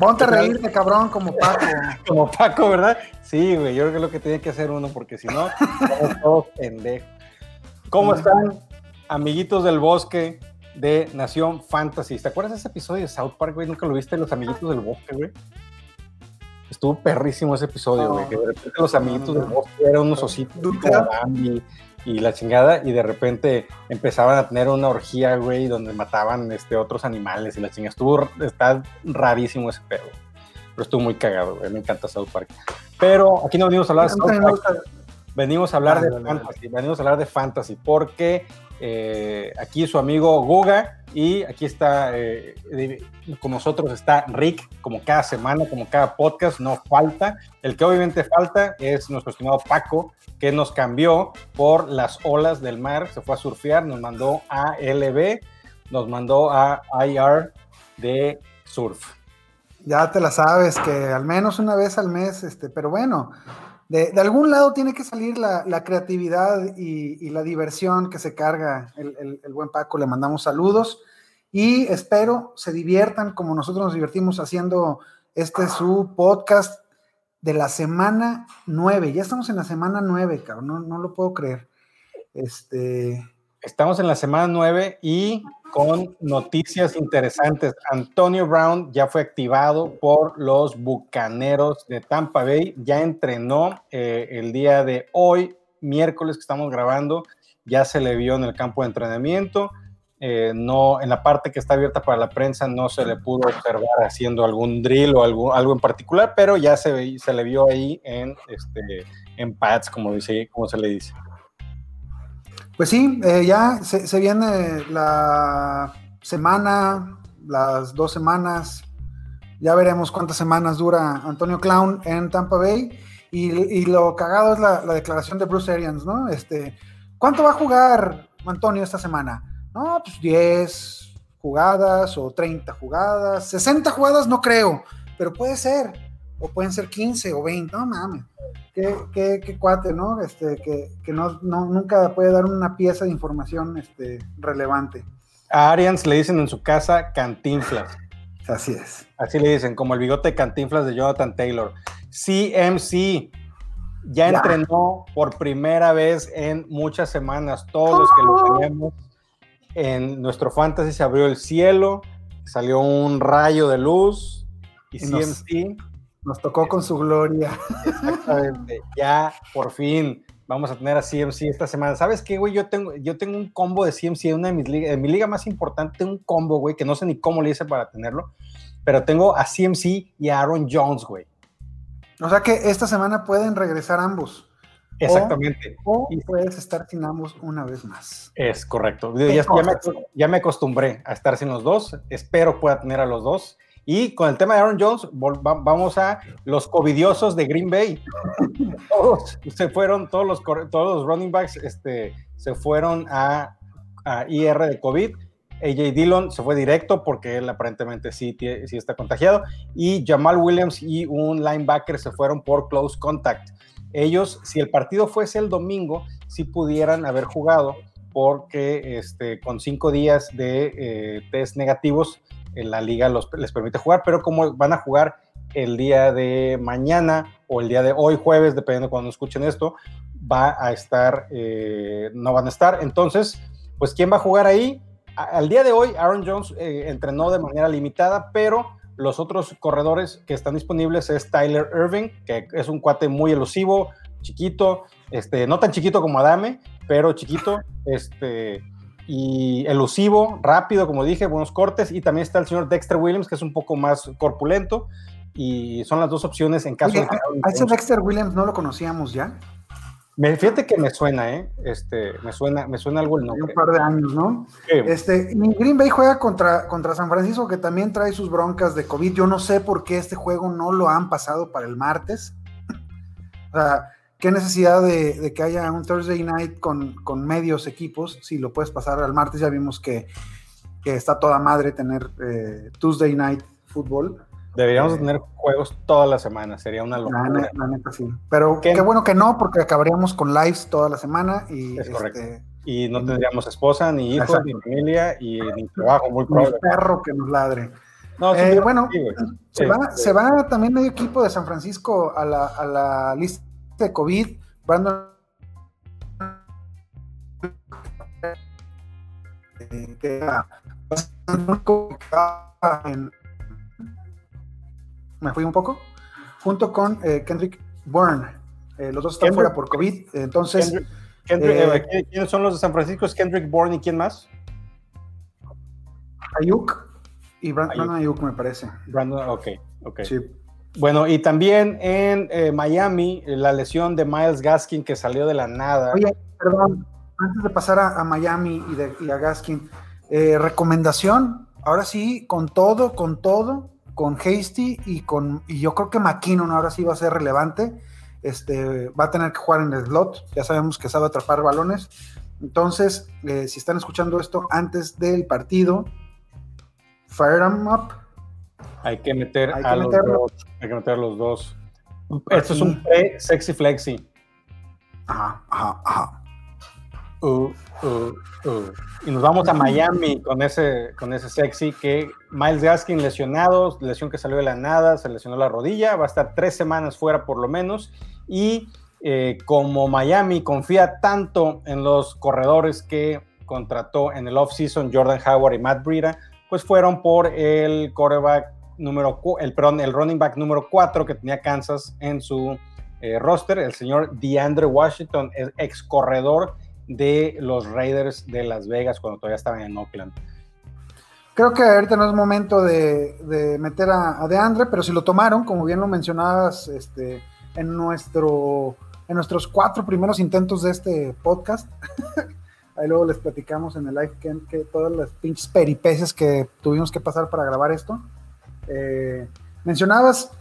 Ponte a reírte, cabrón, como Paco. como Paco, ¿verdad? Sí, güey, yo creo que es lo que tiene que hacer uno, porque si no, estamos todos pendejos. ¿Cómo están, amiguitos del bosque de Nación Fantasy? ¿Te acuerdas de ese episodio de South Park, güey? ¿Nunca lo viste, los amiguitos del bosque, güey? Estuvo perrísimo ese episodio, güey. que de repente los amiguitos del bosque eran unos ositos y la chingada, y de repente empezaban a tener una orgía, güey, donde mataban este, otros animales y la chingada. Estuvo, está rarísimo ese pedo. Pero estuvo muy cagado, güey. Me encanta South Park. Pero aquí no venimos a hablar de South Park. Venimos a hablar de fantasy, venimos a hablar de fantasy, porque eh, aquí su amigo Guga y aquí está eh, con nosotros está Rick, como cada semana, como cada podcast, no falta. El que obviamente falta es nuestro estimado Paco, que nos cambió por las olas del mar, se fue a surfear, nos mandó a LB, nos mandó a IR de surf. Ya te la sabes, que al menos una vez al mes, este, pero bueno, de, algún lado tiene que salir la, creatividad y, la diversión que se carga el, buen Paco. Le mandamos saludos y espero se diviertan como nosotros nos divertimos haciendo este su podcast de la semana 9. Ya estamos en la semana 9, cabrón, no, no lo puedo creer. Este, Estamos en la semana 9 y con noticias interesantes. Antonio Brown ya fue activado por los Bucaneros de Tampa Bay. Ya entrenó eh, el día de hoy, miércoles que estamos grabando. Ya se le vio en el campo de entrenamiento. Eh, no, en la parte que está abierta para la prensa no se le pudo observar haciendo algún drill o algo, algo en particular, pero ya se, se le vio ahí en, este, en pads, como, dice, como se le dice. Pues sí, eh, ya se, viene la semana, las dos semanas, ya veremos cuántas semanas dura Antonio Clown en Tampa Bay. Y, lo cagado es la, declaración de Bruce Arians, ¿no? Este, ¿Cuánto va a jugar Antonio esta semana? No, pues 10 jugadas o 30 jugadas, 60 jugadas no creo, pero puede ser, o pueden ser 15 o 20, no mames qué, cuate, ¿no? Este, que, no, nunca puede dar una pieza de información este, relevante. A Arians le dicen en su casa cantinflas. Así es. Así le dicen, como el bigote de cantinflas de Jonathan Taylor. CMC ya, entrenó por primera vez en muchas semanas. Todos los que lo ¡Oh! tenemos en nuestro fantasy se abrió el cielo, salió un rayo de luz y, CMC nos tocó con su gloria. Exactamente. Ya, por fin, vamos a tener a CMC esta semana. ¿Sabes qué, güey? Yo tengo, yo tengo un combo de CMC en una de mis ligas, en mi liga más importante, un combo, güey, que no sé ni cómo le hice para tenerlo, pero tengo a CMC y a Aaron Jones, güey. O sea que esta semana pueden regresar ambos. Exactamente. O, puedes estar sin ambos una vez más. Es correcto. Ya, me, ya, me, acostumbré a estar sin los dos. Espero pueda tener a los dos. Y con el tema de Aaron Jones, vamos a los covidiosos de Green Bay. todos se fueron, todos los, todos los running backs este, se fueron a, IR de COVID. AJ Dillon se fue directo porque él aparentemente sí, sí está contagiado. Y Jamal Williams y un linebacker se fueron por close contact. Ellos, si el partido fuese el domingo, sí pudieran haber jugado porque este, con cinco días de eh, test negativos en la liga los, les permite jugar, pero como van a jugar el día de mañana o el día de hoy, jueves, dependiendo de cuando escuchen esto, va a estar, eh, no van a estar. Entonces, pues, ¿quién va a jugar ahí? al día de hoy, Aaron Jones eh, entrenó de manera limitada, pero los otros corredores que están disponibles es Tyler Irving, que es un cuate muy elusivo, chiquito, este, no tan chiquito como Adame, pero chiquito, este, y elusivo, rápido, como dije, buenos cortes. Y también está el señor Dexter Williams, que es un poco más corpulento. Y son las dos opciones en caso de. A ese Dexter Williams no lo conocíamos ya. Me, fíjate que me suena, ¿eh? Este, me suena, me suena algo el nombre. Un par de años, ¿no? Este, Green Bay juega contra, contra San Francisco, que también trae sus broncas de COVID. Yo no sé por qué este juego no lo han pasado para el martes. o sea, ¿Qué necesidad de, que haya un Thursday night con, medios equipos? Si lo puedes pasar al martes, ya vimos que, está toda madre tener eh, Tuesday night fútbol. Deberíamos eh, tener juegos todas las semanas, sería una locura. La, neta, sí. Pero qué, bueno que no, porque acabaríamos con lives toda la semana y. Es correcto. Este, y no tendríamos esposa, ni hijos, ni familia, y ni trabajo, muy probable. Ni perro que nos ladre. Eh, bueno, se, va, se, va, también medio equipo de San Francisco a la, a la lista de COVID. Brandon me fui un poco, junto con eh, Kendrick Bourne. Eh, los dos están fuera por COVID, entonces... Eh, ¿Quiénes son los de San Francisco? ¿Es Kendrick Bourne y quién más? Ayuk y Brandon Ayuk, me parece. Brandon, ok, ok. Bueno, y también en Miami, la lesión de Miles Gaskin que salió de la nada. Oye, perdón, antes de pasar a, Miami y, de, a Gaskin, eh, recomendación, ahora sí, con todo, con todo, con Hasty y con, y yo creo que McKinnon ahora sí va a ser relevante. Este, va a tener que jugar en el slot, ya sabemos que sabe atrapar balones. Entonces, eh, si están escuchando esto antes del partido, fire them up. Hay que meter a los dos. Hay que meter los dos. Esto es un pre-sexy flexi. Ajá, ajá, ajá. Uh, uh, uh. Y nos vamos a Miami con ese, con ese sexy que Miles Gaskin lesionado, lesión que salió de la nada, se lesionó la rodilla, va a estar tres semanas fuera por lo menos. Y eh, como Miami confía tanto en los corredores que contrató en el offseason Jordan Howard y Matt Breida, pues fueron por el quarterback número, el, perdón, el running back número 4 que tenía Kansas en su eh, roster, el señor DeAndre Washington, ex corredor de los Raiders de Las Vegas cuando todavía estaban en Oakland. Creo que ahorita no es momento de, meter a, DeAndre, pero si lo tomaron, como bien lo mencionabas este, en, nuestro, en nuestros cuatro primeros intentos de este podcast, ahí luego les platicamos en el live que, todas las pinches peripecias que tuvimos que pasar para grabar esto. Eh, mencionabas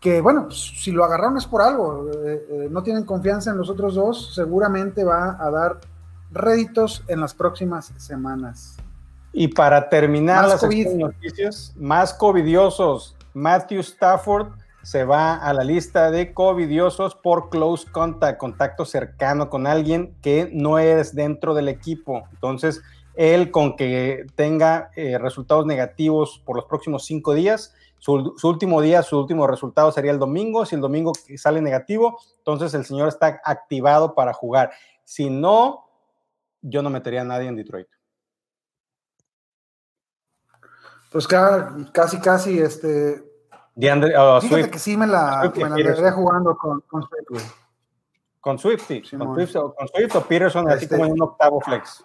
que bueno, pues, si lo agarraron es por algo, eh, eh, no tienen confianza en los otros dos, seguramente va a dar réditos en las próximas semanas. Y para terminar las noticias, más covidiosos, Matthew Stafford se va a la lista de covidiosos por close contact, contacto cercano con alguien que no es dentro del equipo. Entonces, él con que tenga eh, resultados negativos por los próximos cinco días, su, último día, su último resultado sería el domingo. Si el domingo sale negativo, entonces el señor está activado para jugar. Si no, yo no metería a nadie en Detroit. Pues casi, casi, este. Oh, fíjate que sí me la, me jugando con, con Swift. Con Swift, sí. con, Swift, o Peterson, así como en un octavo flex.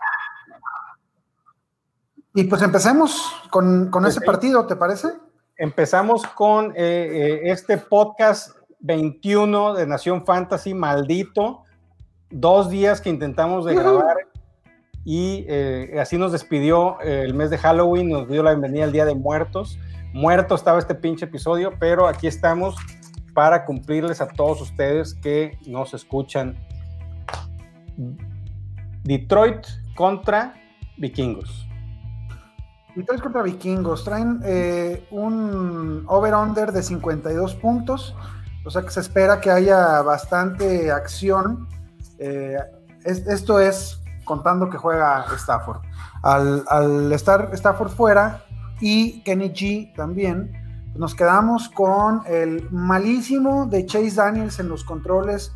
Y pues empecemos con, con ese partido, ¿te parece? Empezamos con eh, eh, este podcast 21 de Nación Fantasy, maldito. Dos días que intentamos de grabar y eh, así nos despidió el mes de Halloween, nos dio la bienvenida al Día de Muertos. Muerto estaba este pinche episodio, pero aquí estamos para cumplirles a todos ustedes que nos escuchan. Detroit contra Vikingos. Detroit contra Vikingos. Traen eh, un over-under de 52 puntos. O sea que se espera que haya bastante acción. Eh, esto es contando que juega Stafford. Al, estar Stafford fuera y Kenny G también, nos quedamos con el malísimo de Chase Daniels en los controles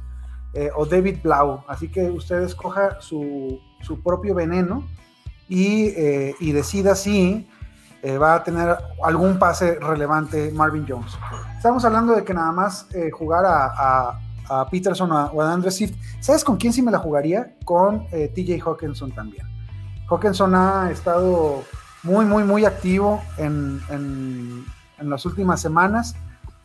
eh, o David Blau. Así que usted escoja su, su propio veneno y, eh, y decida si eh, va a tener algún pase relevante Marvin Jones. Estamos hablando de que nada más eh, jugar a, Peterson o a Andrew Swift. ¿Sabes con quién sí me la jugaría? Con TJ Hawkinson también. Hawkinson ha estado muy, muy, muy activo en las últimas semanas.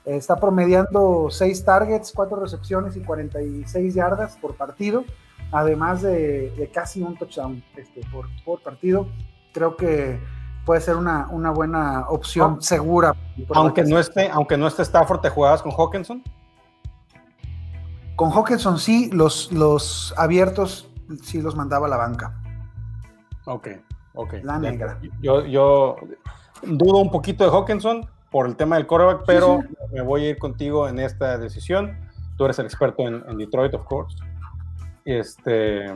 está promediando 6 targets, 4 recepciones y 46 yardas por partido además de, casi un touchdown este, por, partido, creo que puede ser una, buena opción segura. Aunque no, esté, aunque no esté Stafford, ¿te jugabas con Hawkinson? Con Hawkinson sí, los, los abiertos sí los mandaba a la banca. Ok, ok. La negra. Yo, yo dudo un poquito de Hawkinson por el tema del coreback, pero me voy a ir contigo en esta decisión. Tú eres el experto en, en Detroit, of course. Este.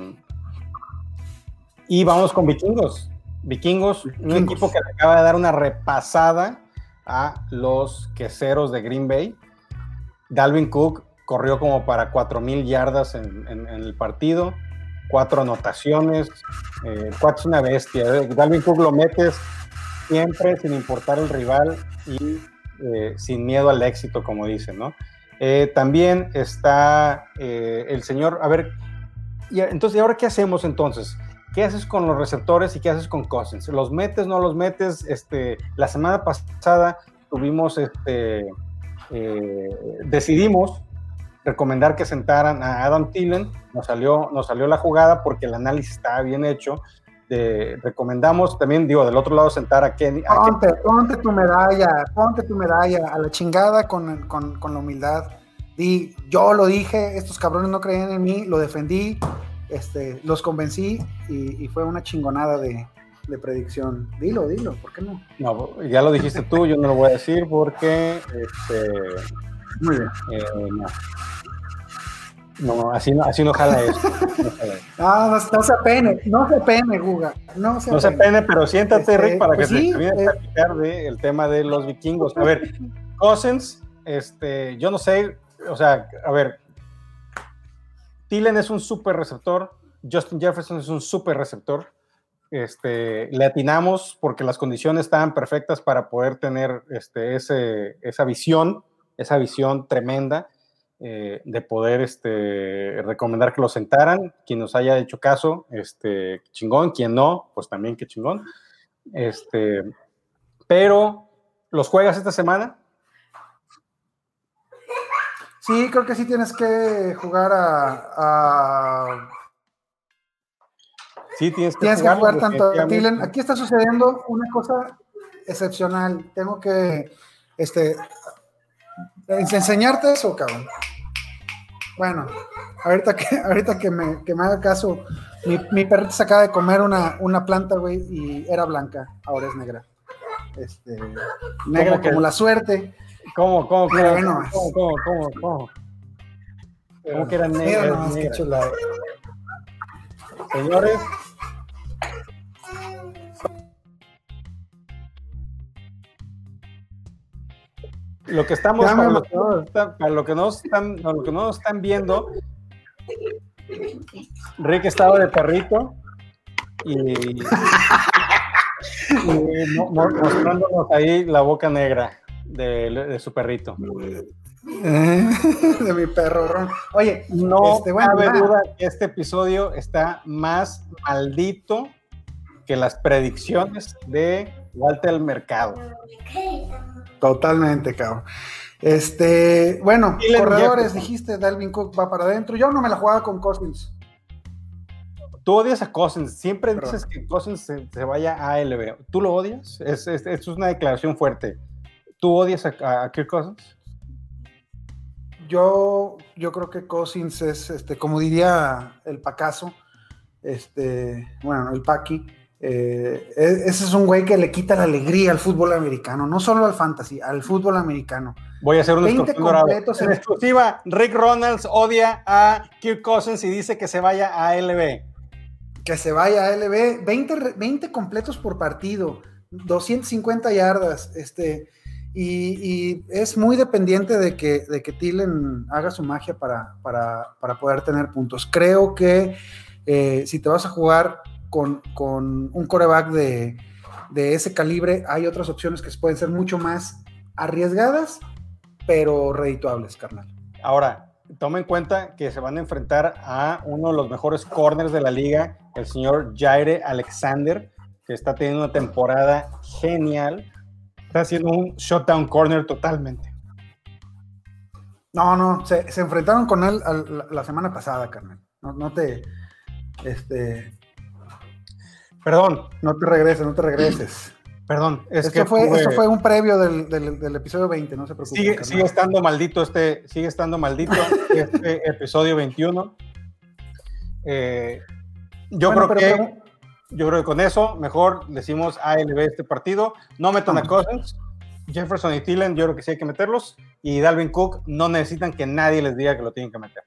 Y vamos con Vikingos. Vikingos, un equipo que acaba de dar una repasada a los queseros de Green Bay. Dalvin Cook corrió como para 4.000 yardas en, el partido, cuatro anotaciones, eh, es una bestia. ¿eh? Dalvin Cook lo metes siempre sin importar el rival y eh, sin miedo al éxito, como dicen, ¿no? Eh, también está el señor, a ver, y, entonces, ¿y ahora qué hacemos entonces? ¿Qué haces con los receptores y qué haces con Cousins? ¿Los metes, no los metes? Este, la semana pasada tuvimos, este, decidimos recomendar que sentaran a Adam Thielen, nos salió, nos salió la jugada porque el análisis estaba bien hecho. De, recomendamos también, digo, del otro lado sentar a Kenny. ponte, ponte tu medalla, ponte tu medalla a la chingada con, con, con, la humildad. Di, yo lo dije, estos cabrones no creían en mí, lo defendí, este, los convencí y, y fue una chingonada de, de, predicción. Dilo, dilo, ¿por qué no? No, ya lo dijiste tú, yo no lo voy a decir porque, este, muy bien. Eh, no. No, así no, así no jala eso. No, no, se pene, no se pene, Guga. No se, no se pene, pero siéntate, este, Rick, para pues que se termine eh, platicar de el tema de los vikingos. A ver, Cousins, este, yo no sé, o sea, a ver, Tillen es un súper receptor, Justin Jefferson es un súper receptor. Este, le atinamos porque las condiciones estaban perfectas para poder tener este, ese, esa visión, esa visión tremenda eh, de poder este, recomendar que lo sentaran. Quien nos haya hecho caso, este, chingón. Quien no, pues también que chingón. Este, pero, ¿los juegas esta semana? Sí, creo que sí tienes que jugar a. Sí, tienes que jugar, tanto a Aquí está sucediendo una cosa excepcional. Tengo que este, enseñarte eso, cabrón. Bueno, ahorita que, ahorita que, me, que me haga caso, mi, mi perrito se acaba de comer una, una planta, güey, y era blanca, ahora es negra. Este, negra como la suerte. ¿Cómo, cómo, cómo, cómo, cómo, cómo, cómo? ¿Cómo que era negra? Señores, lo que estamos, para, lo que no están, para lo que no están, lo que no están viendo, Rick estaba de perrito y, mostrándonos ahí la boca negra de, su perrito. de mi perro Oye, no este, bueno, cabe duda que este episodio está más maldito que las predicciones de Walter Mercado. Totalmente, cabrón. Este, bueno, corredores, dijiste, Dalvin Cook va para adentro. Yo no me la jugaba con Cousins. Tú odias a Cousins, siempre dices que Cousins se, vaya a ALB. ¿Tú lo odias? Es, es, una declaración fuerte. ¿Tú odias a, a Kirk Cousins? Yo, yo creo que Cousins es, este, como diría el Pacaso, este, bueno, el Paqui, eh, e, ese es un güey que le quita la alegría al fútbol americano, no solo al fantasy, al fútbol americano. Voy a hacer un 20 completos en exclusiva. Rick Ronalds odia a Kirk Cousins y dice que se vaya a LB. Que se vaya a LB. 20, 20 completos por partido, 250 yardas. Este, y, es muy dependiente de que, de que Tillen haga su magia para, para, para poder tener puntos. Creo que eh, si te vas a jugar con, un coreback de, ese calibre, hay otras opciones que pueden ser mucho más arriesgadas, pero redituables, carnal. Ahora, toma en cuenta que se van a enfrentar a uno de los mejores corners de la liga, el señor Jaire Alexander, que está teniendo una temporada genial. Está haciendo un shutdown corner totalmente. No, no, se, enfrentaron con él la, semana pasada, carnal. No, no te. Este, Perdón. No te regreses, no te regreses. Perdón, es que fue, esto fue un previo del, episodio 20, no se preocupe. Sigue, estando maldito este, sigue estando maldito este episodio 21. Eh, yo creo que yo creo que con eso mejor decimos ALB este partido. No metan a Cousins, Jefferson y Thielen, yo creo que sí hay que meterlos. Y Dalvin Cook no necesitan que nadie les diga que lo tienen que meter.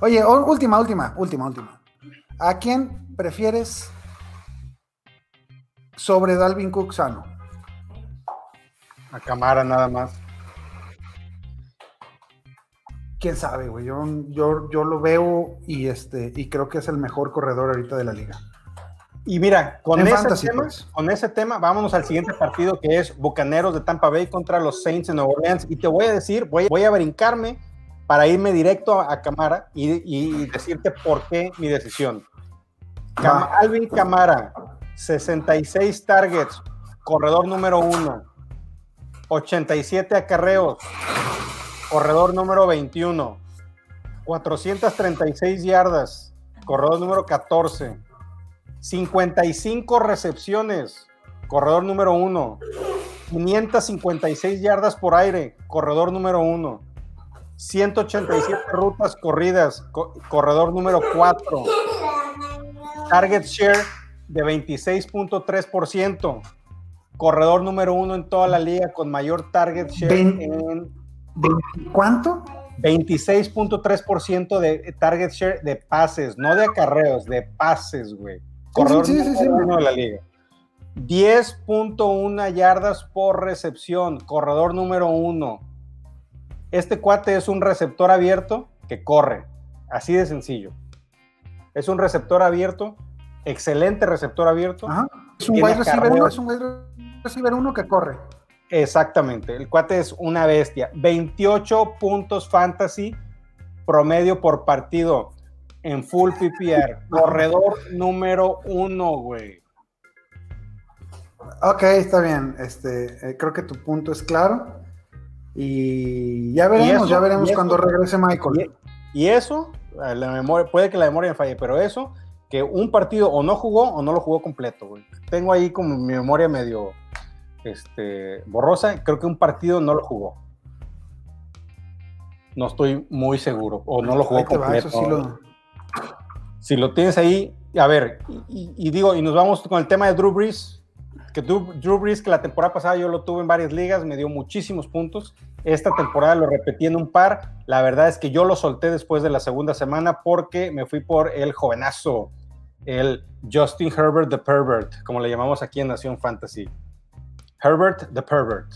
Oye, última, última, última, última. ¿A quién prefieres sobre Dalvin Cook sano? a Camara nada más. Quién sabe, güey. Yo, yo, yo lo veo y este y creo que es el mejor corredor ahorita de la liga. Y mira, con ese, tema, pues. con ese tema, vámonos al siguiente partido que es Bucaneros de Tampa Bay contra los Saints en Nueva Orleans. Y te voy a decir, voy, voy a brincarme para irme directo a, Camara y, decirte por qué mi decisión. Alvin Camara, 66 targets, corredor número uno, 87 acarreos, corredor número 21, 436 yardas, corredor número 14, 55 recepciones, corredor número 1, 556 yardas por aire, corredor número 1, 187 rutas corridas, corredor número 4, target share de 26.3%, corredor número 1 en toda la liga con mayor target share en ¿Cuánto? 26.3% de target share de pases, no de acarreos, de pases, güey. Corredor sí, sí, sí, de la liga. 10.1 yardas por recepción, corredor número uno. Este cuate es un receptor abierto que corre, así de sencillo. Es un receptor abierto, excelente receptor abierto. Es un wide receiver, es un wide receiver uno que corre. Exactamente, el cuate es una bestia. 28 puntos fantasy promedio por partido en full PPR. Corredor número uno, güey. Ok, está bien. Este, eh, creo que tu punto es claro. Y ya veremos, ya veremos cuando regrese Michael. Y, eso, la memoria, puede que la memoria me falle, pero eso, que un partido o no jugó o no lo jugó completo, güey. Tengo ahí como mi memoria medio este, borrosa, creo que un partido no lo jugó. No estoy muy seguro, o no lo jugó completo. Si lo tienes ahí, a ver, y, digo, y nos vamos con el tema de Drew Brees, que Drew, Brees, que la temporada pasada yo lo tuve en varias ligas, me dio muchísimos puntos. Esta temporada lo repetí en un par. La verdad es que yo lo solté después de la segunda semana porque me fui por el jovenazo, el Justin Herbert the Pervert, como le llamamos aquí en Nación Fantasy. Herbert the Pervert.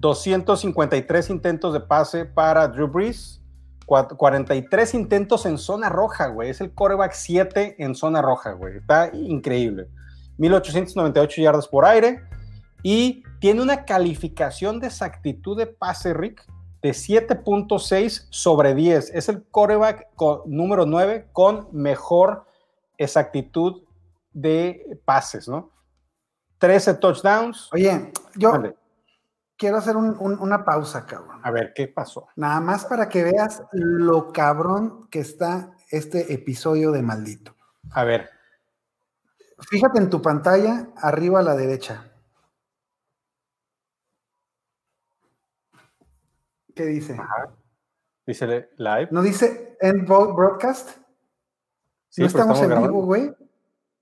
253 intentos de pase para Drew Brees, 43 intentos en zona roja, güey. Es el coreback 7 en zona roja, güey. Está increíble. 1898 yardas por aire y tiene una calificación de exactitud de pase, Rick, de 7.6 sobre 10. Es el coreback número 9 con mejor exactitud de pases, ¿no? 13 touchdowns. Oye, yo quiero hacer una pausa, cabrón. A ver, ¿qué pasó? Nada más para que veas lo cabrón que está este episodio de maldito. A ver. Fíjate en tu pantalla, arriba a la derecha. ¿Qué dice? Dice live. ¿No dice end broadcast? Sí, no estamos, en vivo, güey.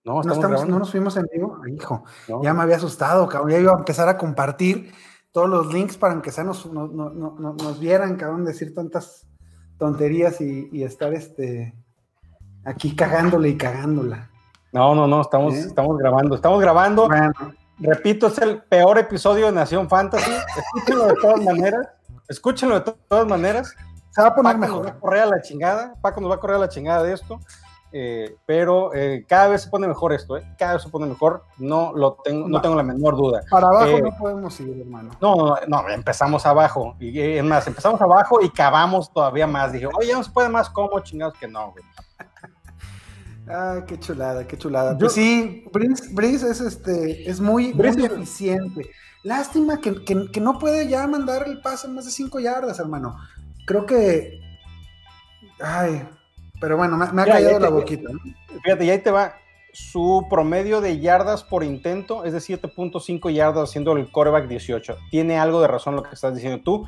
No, estamos, no nos fuimos en vivo. Hijo, ya me había asustado, cabrón. Ya iba a empezar a compartir todos los links para que sea nos, nos, vieran, cabrón, decir tantas tonterías y, estar este aquí cagándole y cagándola. No, no, no, estamos, ¿Eh? estamos grabando, estamos grabando. Repito, es el peor episodio de Nación Fantasy. Escúchenlo de todas maneras. Escúchenlo de todas maneras. Se va a poner mejor. Nos va a correr a la chingada. Paco nos va a correr a la chingada de esto. Eh, pero eh, cada vez se pone mejor esto, ¿eh? cada vez se pone mejor, no lo tengo, no, tengo la menor duda. Para abajo no podemos ir, hermano. No, no, empezamos abajo, y es más, empezamos abajo y cavamos todavía más. Dije, oye, no se puede más, ¿cómo chingados que no, güey? Ay, qué chulada, qué chulada. Pues sí, Brice, es este, es muy, eficiente. Lástima que, que, no puede ya mandar el pase más de 5 yardas, hermano. Creo que. Ay, pero bueno, me, ha caído la boquita. Fíjate, y ahí te va. Su promedio de yardas por intento es de 7.5 yardas, haciendo el coreback 18. Tiene algo de razón lo que estás diciendo tú.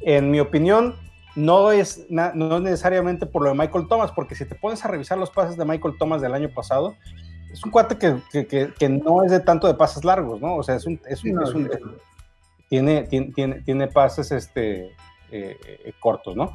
En mi opinión, no es, no necesariamente por lo de Michael Thomas, porque si te pones a revisar los pases de Michael Thomas del año pasado, es un cuate que, que, no es de tanto de pases largos, ¿no? O sea, es un, es un, tiene, tiene, tiene, pases este, eh, cortos, ¿no?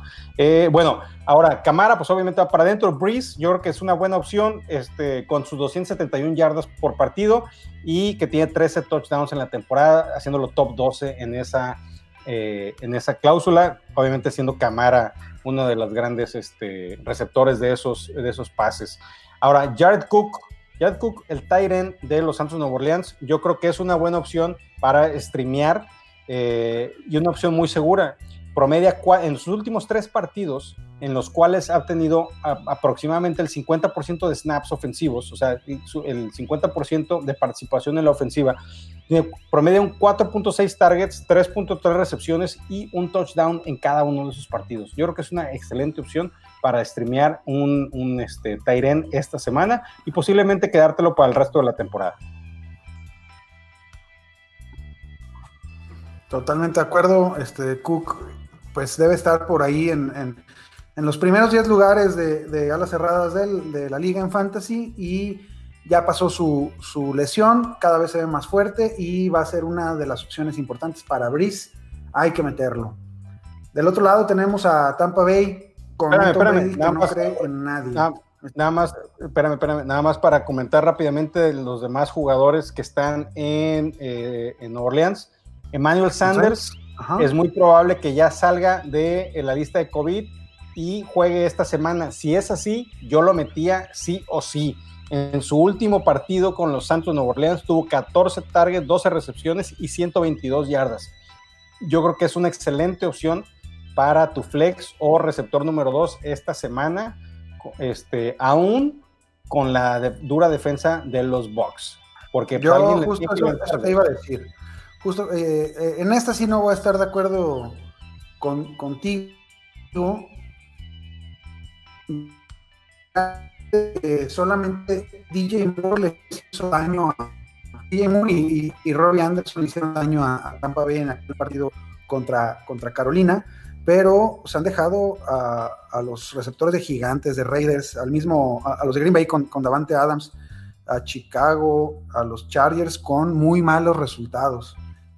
bueno, ahora Camara, pues obviamente va para adentro. Breeze, yo creo que es una buena opción este, con sus 271 yardas por partido y que tiene 13 touchdowns en la temporada, haciéndolo top 12 en esa, en esa cláusula, obviamente siendo Camara uno de los grandes este, receptores de esos, de esos pases. Ahora, Jared Cook, Jared Cook, el Tyren de los Santos Nueva Orleans, yo creo que es una buena opción para streamear eh, y una opción muy segura. Promedia en sus últimos tres partidos, en los cuales ha tenido aproximadamente el 50% de snaps ofensivos, o sea, el 50% de participación en la ofensiva. Promedia un 4.6 targets, 3.3 recepciones y un touchdown en cada uno de sus partidos. Yo creo que es una excelente opción para streamear un, un este, Tyren esta semana y posiblemente quedártelo para el resto de la temporada. Totalmente de acuerdo. Este Cook, pues debe estar por ahí en, los primeros 10 lugares de, alas cerradas de la liga en fantasy y ya pasó su, lesión, cada vez se ve más fuerte y va a ser una de las opciones importantes para Brice. Hay que meterlo. Del otro lado tenemos a Tampa Bay con espérame, nada más, en nadie. Nada, más, espérame, espérame, nada más para comentar rápidamente los demás jugadores que están en, eh, en Orleans. Emmanuel Sanders es muy probable que ya salga de la lista de COVID y juegue esta semana. Si es así, yo lo metía sí o sí. En su último partido con los Santos Nueva Orleans tuvo 14 targets, 12 recepciones y 122 yardas. Yo creo que es una excelente opción para tu flex o receptor número 2 esta semana, este, aún con la dura defensa de los Bucks. Porque yo justo te iba a decir justo eh, eh, en esta sí no voy a estar de acuerdo con, contigo. Eh, solamente DJ Moore le hizo daño a DJ Moore y, y, Robbie Anderson hicieron daño a, Tampa Bay en aquel partido contra, contra Carolina, pero se han dejado a, los receptores de gigantes, de Raiders, al mismo, a, los de Green Bay con, con Davante Adams, a Chicago, a los Chargers con muy malos resultados.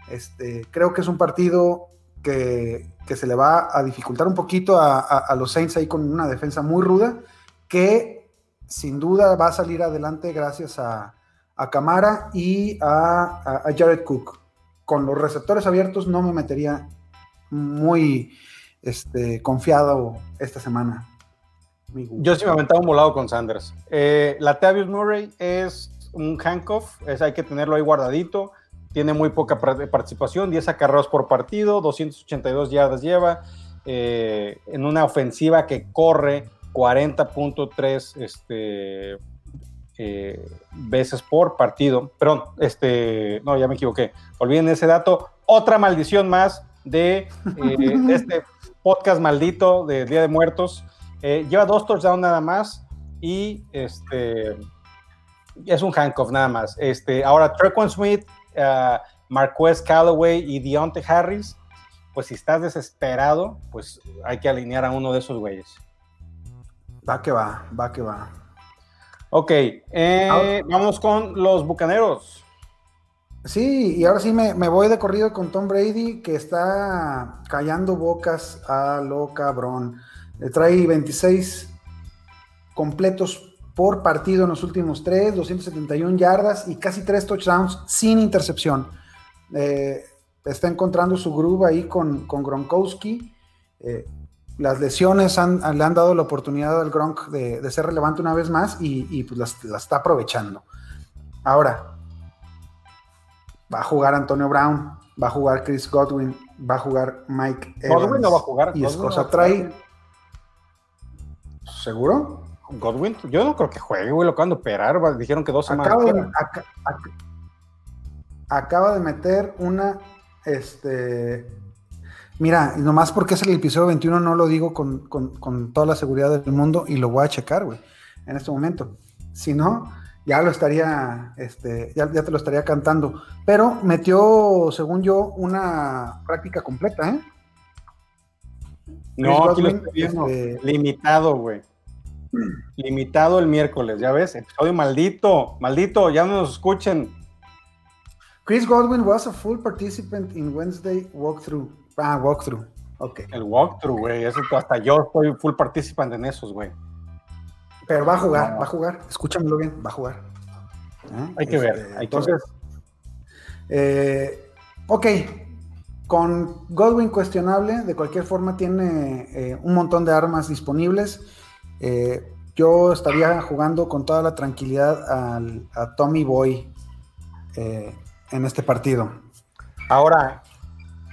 Este, creo que es un partido que, se le va a dificultar un poquito a, los Saints ahí con una defensa muy ruda, que sin duda va a salir adelante gracias a, Camara y a, Jared Cook. Con los receptores abiertos no me metería muy este, confiado esta semana. Yo sí me aventaba un volado con Sanders. Eh, la Tavius Murray es un handcuff, es, hay que tenerlo ahí guardadito tiene muy poca participación, 10 acarreos por partido, 282 yardas lleva, eh, en una ofensiva que corre 40.3 este, eh, veces por partido. Perdón, este, no, ya me equivoqué. Olviden ese dato. Otra maldición más de, eh, este podcast maldito de Día de Muertos. lleva dos touchdowns nada más y este, es un handcuff nada más. Este, ahora, Trequan Smith uh, Marquez Callaway y Deontay Harris, pues si estás desesperado, pues hay que alinear a uno de esos güeyes. Va que va, va que va. Ok, eh, vamos con los bucaneros. Sí, y ahora sí me, voy de corrido con Tom Brady, que está callando bocas a lo cabrón. Le trae 26 completos por partido en los últimos tres, 271 yardas y casi tres touchdowns sin intercepción. Eh, está encontrando su groove ahí con, con Gronkowski. Eh, las lesiones le han dado la oportunidad al Gronk de, ser relevante una vez más y, pues la está aprovechando. Ahora, va a jugar Antonio Brown, va a jugar Chris Godwin, va a jugar Mike Evans. Godwin no va a jugar. Y es cosa trae. ¿Seguro? Godwin, yo no creo que juegue, güey, lo acaban de operar, dijeron que dos semanas. Acaba de, meter una, este, mira, nomás porque es el episodio 21 no lo digo con, toda la seguridad del mundo y lo voy a checar, güey, en este momento. Si no, ya lo estaría, este, ya, te lo estaría cantando. Pero metió, según yo, una práctica completa, ¿eh? No, aquí lo este, limitado, güey. Limitado el miércoles, ya ves, episodio maldito, maldito, ya no nos escuchen. Chris Godwin was a full participant in Wednesday walkthrough. Ah, walkthrough. Ok. El walkthrough, güey. Eso hasta yo soy full participante en esos, güey. Pero va a jugar, va a jugar. Escúchamelo bien, va a jugar. ¿Eh? Hay que ver. Este, entonces, eh, ok. Con Godwin cuestionable, de cualquier forma tiene eh, un montón de armas disponibles. Yo estaría jugando con toda la tranquilidad a Tommy Boy en este partido. Ahora,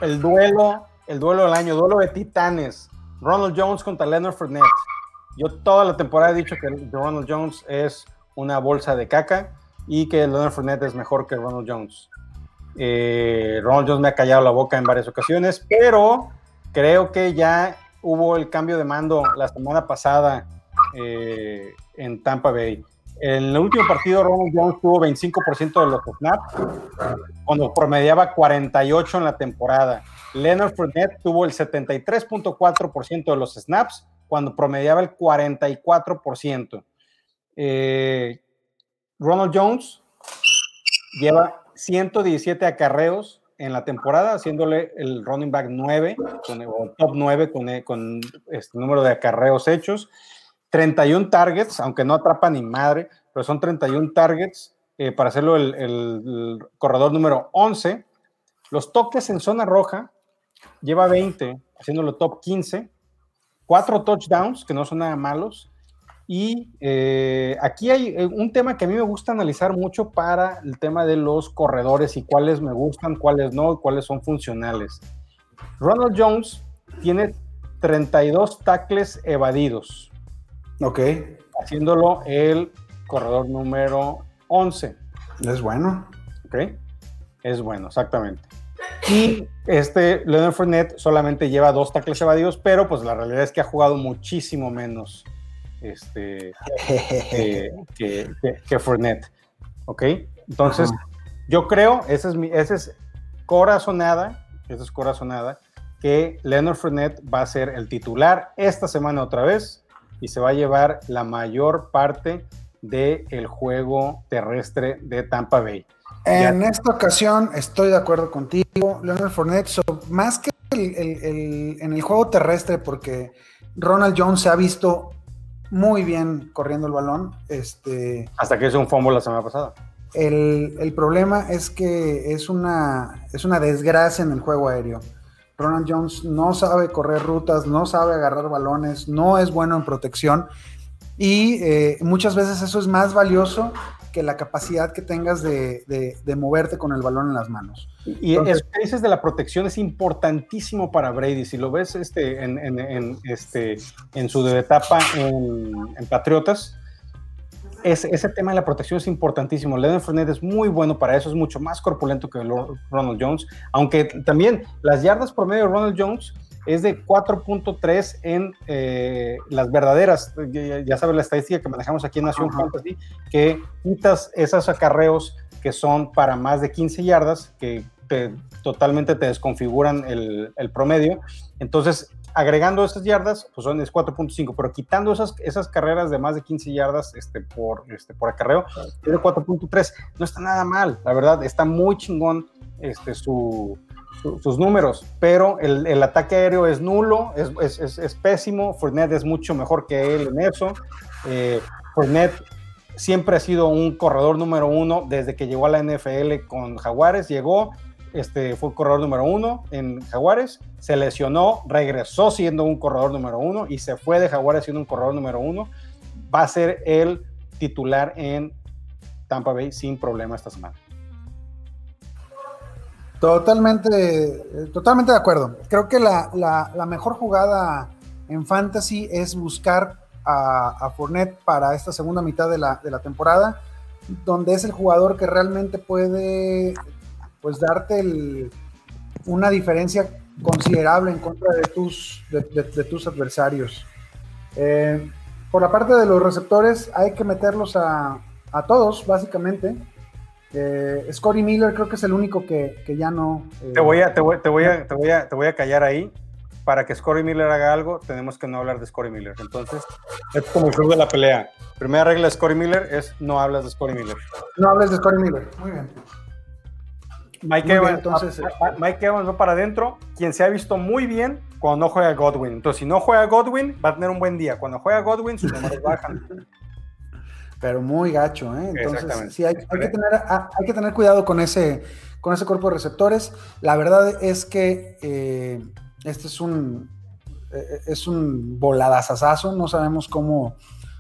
el duelo, el duelo del año, duelo de titanes. Ronald Jones contra Leonard Fournette. Yo toda la temporada he dicho que Ronald Jones es una bolsa de caca y que Leonard Fournette es mejor que Ronald Jones. Eh, Ronald Jones me ha callado la boca en varias ocasiones, pero creo que ya hubo el cambio de mando la semana pasada eh, en Tampa Bay. En el último partido, Ronald Jones tuvo 25% de los snaps, cuando promediaba 48 en la temporada. Leonard Fournette tuvo el 73.4% de los snaps, cuando promediaba el 44%. Eh, Ronald Jones lleva 117 acarreos en la temporada, haciéndole el running back 9, con, o top 9 con, con este número de acarreos hechos. 31 targets, aunque no atrapa ni madre, pero son 31 targets eh, para hacerlo el, corredor número 11. Los toques en zona roja lleva 20, haciéndolo top 15. Cuatro touchdowns, que no son nada malos. Y eh, aquí hay eh, un tema que a mí me gusta analizar mucho para el tema de los corredores y cuáles me gustan, cuáles no, y cuáles son funcionales. Ronald Jones tiene 32 tackles evadidos. Ok. Haciéndolo el corredor número 11. Es bueno. Ok. Es bueno, exactamente. Y este Leonard Fournette solamente lleva dos tackles evadidos, pero pues la realidad es que ha jugado muchísimo menos este, que, que, que, Fournette. ¿Ok? Entonces, yo creo, ese es, mi, ese es corazonada, esa es corazonada, que Leonard Fournette va a ser el titular esta semana otra vez y se va a llevar la mayor parte del juego terrestre de Tampa Bay. En esta ocasión estoy de acuerdo contigo, Leonard Fournette, más que en el juego terrestre, porque Ronald Jones se ha visto muy bien corriendo el balón. Este, Hasta que hizo un fumble la semana pasada. El, el, problema es que es una, es una desgracia en el juego aéreo. Ronald Jones no sabe correr rutas, no sabe agarrar balones, no es bueno en protección y eh, muchas veces eso es más valioso que la capacidad que tengas de, moverte con el balón en las manos. Y Entonces, el que dices de la protección es importantísimo para Brady. Si lo ves este, en, este, en su etapa en, Patriotas, ese tema de la protección es importantísimo. Leonard Fournette es muy bueno para eso, es mucho más corpulento que Ronald Jones, aunque también las yardas promedio de Ronald Jones es de 4.3 en eh, las verdaderas, ya, sabes la estadística que manejamos aquí en Nación Fantasy, que quitas esos acarreos que son para más de 15 yardas, que totalmente te desconfiguran el, el promedio. Entonces, agregando esas yardas, pues son es 4.5, pero quitando esas, esas carreras de más de 15 yardas este, por, este, por acarreo, es de 4.3. No está nada mal, la verdad, está muy chingón este, su, sus números, pero el, ataque aéreo es nulo, es, es, es, pésimo, Fournette es mucho mejor que él en eso. Eh, Fournette siempre ha sido un corredor número uno desde que llegó a la NFL con Jaguares, llegó, este, fue corredor número uno en Jaguares, se lesionó, regresó siendo un corredor número uno y se fue de Jaguares siendo un corredor número uno. Va a ser el titular en Tampa Bay sin problema esta semana. Totalmente, totalmente de acuerdo. Creo que la, mejor jugada en fantasy es buscar a, a, Fournette para esta segunda mitad de la, de la temporada, donde es el jugador que realmente puede pues darte una diferencia considerable en contra de tus, de, tus adversarios. Eh, por la parte de los receptores, hay que meterlos a, a todos, básicamente. Eh, Scotty Miller creo que es el único que, ya no. Eh, te, voy a, te, voy, te, voy a, te, voy a, te voy a callar ahí. Para que Scotty Miller haga algo, tenemos que no hablar de Scotty Miller. Entonces, es como el club de la pelea. Primera regla de Scotty Miller es no hablas de Scotty Miller. No hables de Scotty Miller. Muy bien. Mike, Evans, entonces, Mike Evans va para adentro. Quien se ha visto muy bien cuando no juega Godwin. Entonces, si no juega Godwin, va a tener un buen día. Cuando juega Godwin, sus números bajan. Pero muy gacho, ¿eh? Entonces, sí, hay, que tener, hay que tener cuidado con ese, con ese cuerpo de receptores. La verdad es que eh, este es un, eh, es un voladazazazo. No sabemos cómo,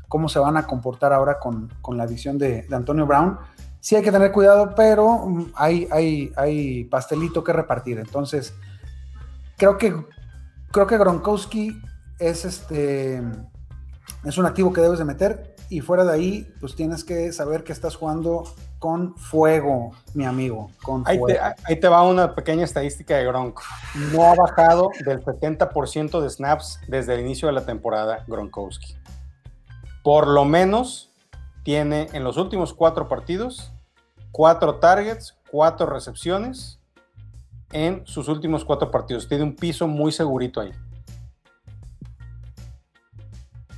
cómo se van a comportar ahora con, la visión de, Antonio Brown. Sí hay que tener cuidado, pero mm, hay, hay, hay pastelito que repartir. Entonces, creo que, creo que Gronkowski es, este, es un activo que debes de meter y fuera de ahí, pues tienes que saber que estás jugando con fuego, mi amigo. Con ahí, Te, ahí, Te, va una pequeña estadística de Gronk. No ha bajado del 70% de snaps desde el inicio de la temporada Gronkowski. Por lo menos tiene en los últimos cuatro partidos cuatro targets, cuatro recepciones en sus últimos cuatro partidos. Tiene un piso muy segurito ahí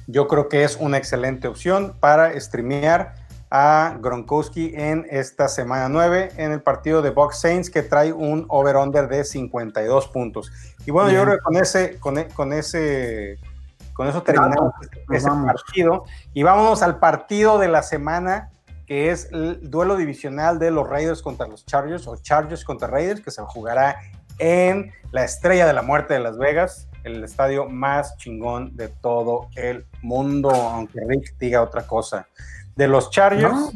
yo creo que es una excelente opción para streamear a Gronkowski en esta semana 9 en el partido de Box Saints que trae un over-under de 52 puntos. Y bueno, yo creo que con ese, con, e, con ese, con eso terminamos ese partido. Y vámonos al partido de la semana que es el duelo divisional de los Raiders contra los Chargers o Chargers contra Raiders que se jugará en la Estrella de la Muerte de Las Vegas el estadio más chingón de todo el mundo, aunque Rick diga otra cosa. De los Chargers,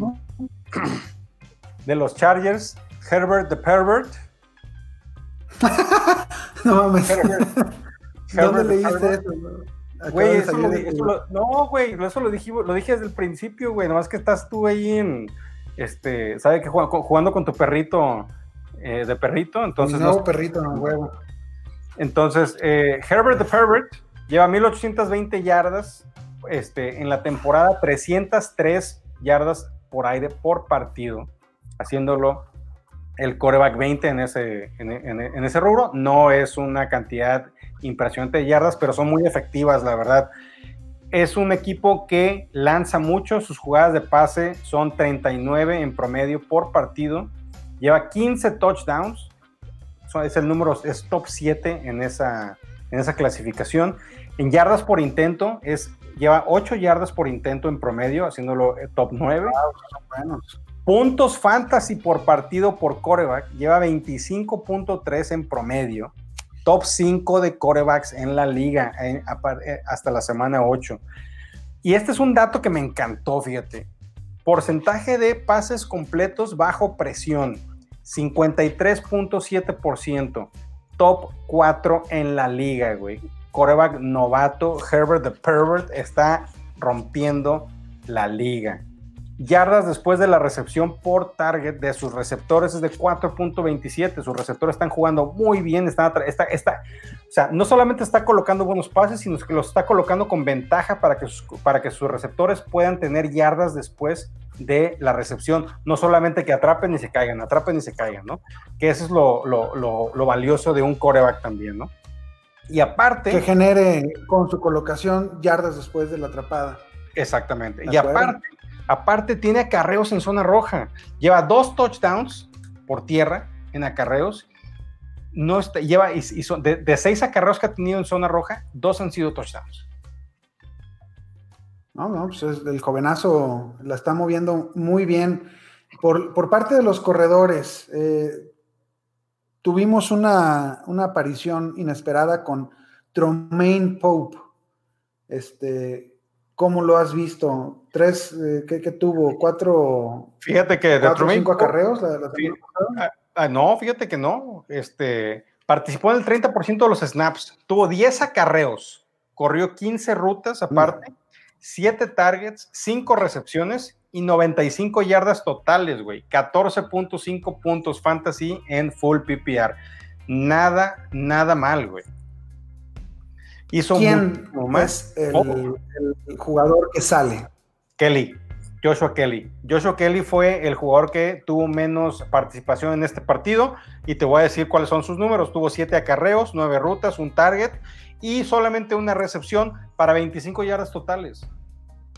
de los Chargers, Herbert the Pervert. no mames. ¿Dónde leíste eso? Güey, eso, lo, no, güey, eso lo dije, lo dije desde el principio, güey, nomás que estás tú ahí en, este, ¿sabes qué? Jugando con tu perrito, eh, de perrito, entonces... No, perrito, no, huevo. Entonces, eh, Herbert the Pervert lleva 1820 yardas este, en la temporada, 303 yardas por aire por partido, haciéndolo el coreback 20 en ese, en, ese rubro. No es una cantidad impresionante de yardas, pero son muy efectivas, la verdad. Es un equipo que lanza mucho, sus jugadas de pase son 39 en promedio por partido, lleva 15 touchdowns, es el número, es top 7 en esa, en esa clasificación. En yardas por intento, es, lleva 8 yardas por intento en promedio, haciéndolo eh, top 9. Puntos fantasy por partido por coreback, lleva 25.3 en promedio. Top 5 de corebacks en la liga eh, hasta la semana 8. Y este es un dato que me encantó, fíjate. Porcentaje de pases completos bajo presión 53.7%. Top 4 en la liga, güey. Coreback novato, Herbert the Pervert, está rompiendo la liga. Yardas después de la recepción por target de sus receptores es de 4.27. Sus receptores están jugando muy bien. Están, está, está, o sea, no solamente está colocando buenos pases, sino que los está colocando con ventaja para que, sus, para que sus receptores puedan tener yardas después de la recepción. No solamente que atrapen y se caigan, atrapen y se caigan, ¿no? Que eso es lo, lo valioso de un coreback también, ¿no? Y aparte. Que genere con su colocación yardas después de la atrapada. Exactamente. Y aparte Aparte, tiene acarreos en zona roja. Lleva dos touchdowns por tierra en acarreos. No está, lleva, y, de, seis acarreos que ha tenido en zona roja, dos han sido touchdowns. No, no, pues el jovenazo la está moviendo muy bien. Por, parte de los corredores, eh, tuvimos una, una, aparición inesperada con Tromaine Pope. Este, ¿Cómo lo has visto? ¿Tres, eh, ¿qué, tuvo? ¿Cuatro? Fíjate que de cinco acarreos ah, ah, no, fíjate que no. Este, participó en el 30% de los snaps. Tuvo 10 acarreos. Corrió 15 rutas aparte, 7 targets, 5 recepciones y 95 yardas totales, güey. 14.5 puntos fantasy en full PPR. Nada, nada mal, güey. Hizo ¿Quién es el, jugador que sale? Kelly, Joshua Kelly. Joshua Kelly fue el jugador que tuvo menos participación en este partido y te voy a decir cuáles son sus números. Tuvo siete acarreos, nueve rutas, un target y solamente una recepción para 25 yardas totales.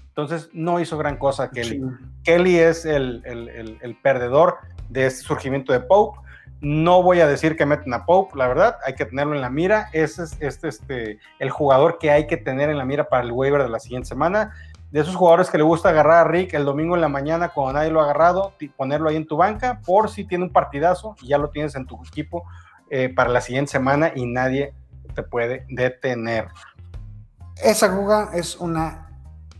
Entonces no hizo gran cosa Kelly. Kelly es el, el, perdedor de este surgimiento de Pope. No voy a decir que meten a Pope, la verdad, hay que tenerlo en la mira. Ese es este, este, el jugador que hay que tener en la mira para el waiver de la siguiente semana. De esos jugadores que le gusta agarrar a Rick el domingo en la mañana cuando nadie lo ha agarrado, ponerlo ahí en tu banca por si tiene un partidazo y ya lo tienes en tu equipo eh, para la siguiente semana y nadie te puede detener. Esa juga es una,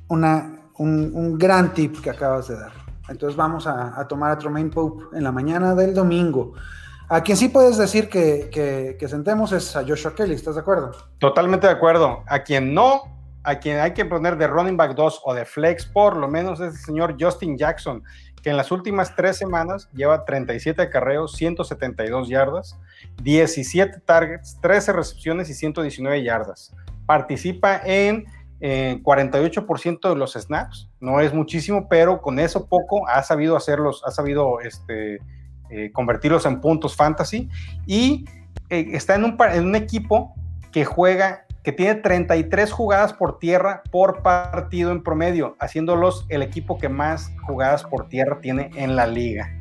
una, un, gran tip que acabas de dar. Entonces vamos a, tomar a Tromain Pope en la mañana del domingo. A quien sí puedes decir que, que, sentemos es a Joshua Kelly, ¿estás de acuerdo? Totalmente de acuerdo. A quien no, a quien hay que poner de running back 2 o de flex por lo menos es el señor Justin Jackson, que en las últimas tres semanas lleva 37 acarreos, 172 yardas, 17 targets, 13 recepciones y 119 yardas. Participa en 48% de los snaps, no es muchísimo, pero con eso poco ha sabido hacerlos, ha sabido este, eh, convertirlos en puntos fantasy y eh, está en un, en un equipo que juega, que tiene 33 jugadas por tierra por partido en promedio, haciéndolos el equipo que más jugadas por tierra tiene en la liga.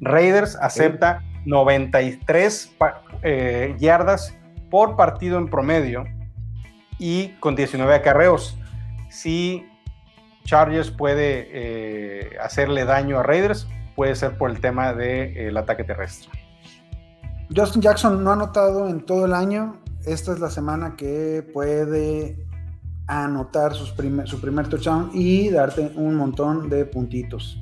Raiders acepta 93 eh, yardas por partido en promedio y con 19 acarreos. Si Chargers puede eh, hacerle daño a Raiders, puede ser por el tema del ataque terrestre. Justin Jackson no ha anotado en todo el año. Esta es la semana que puede anotar su primer touchdown y darte un montón de puntitos.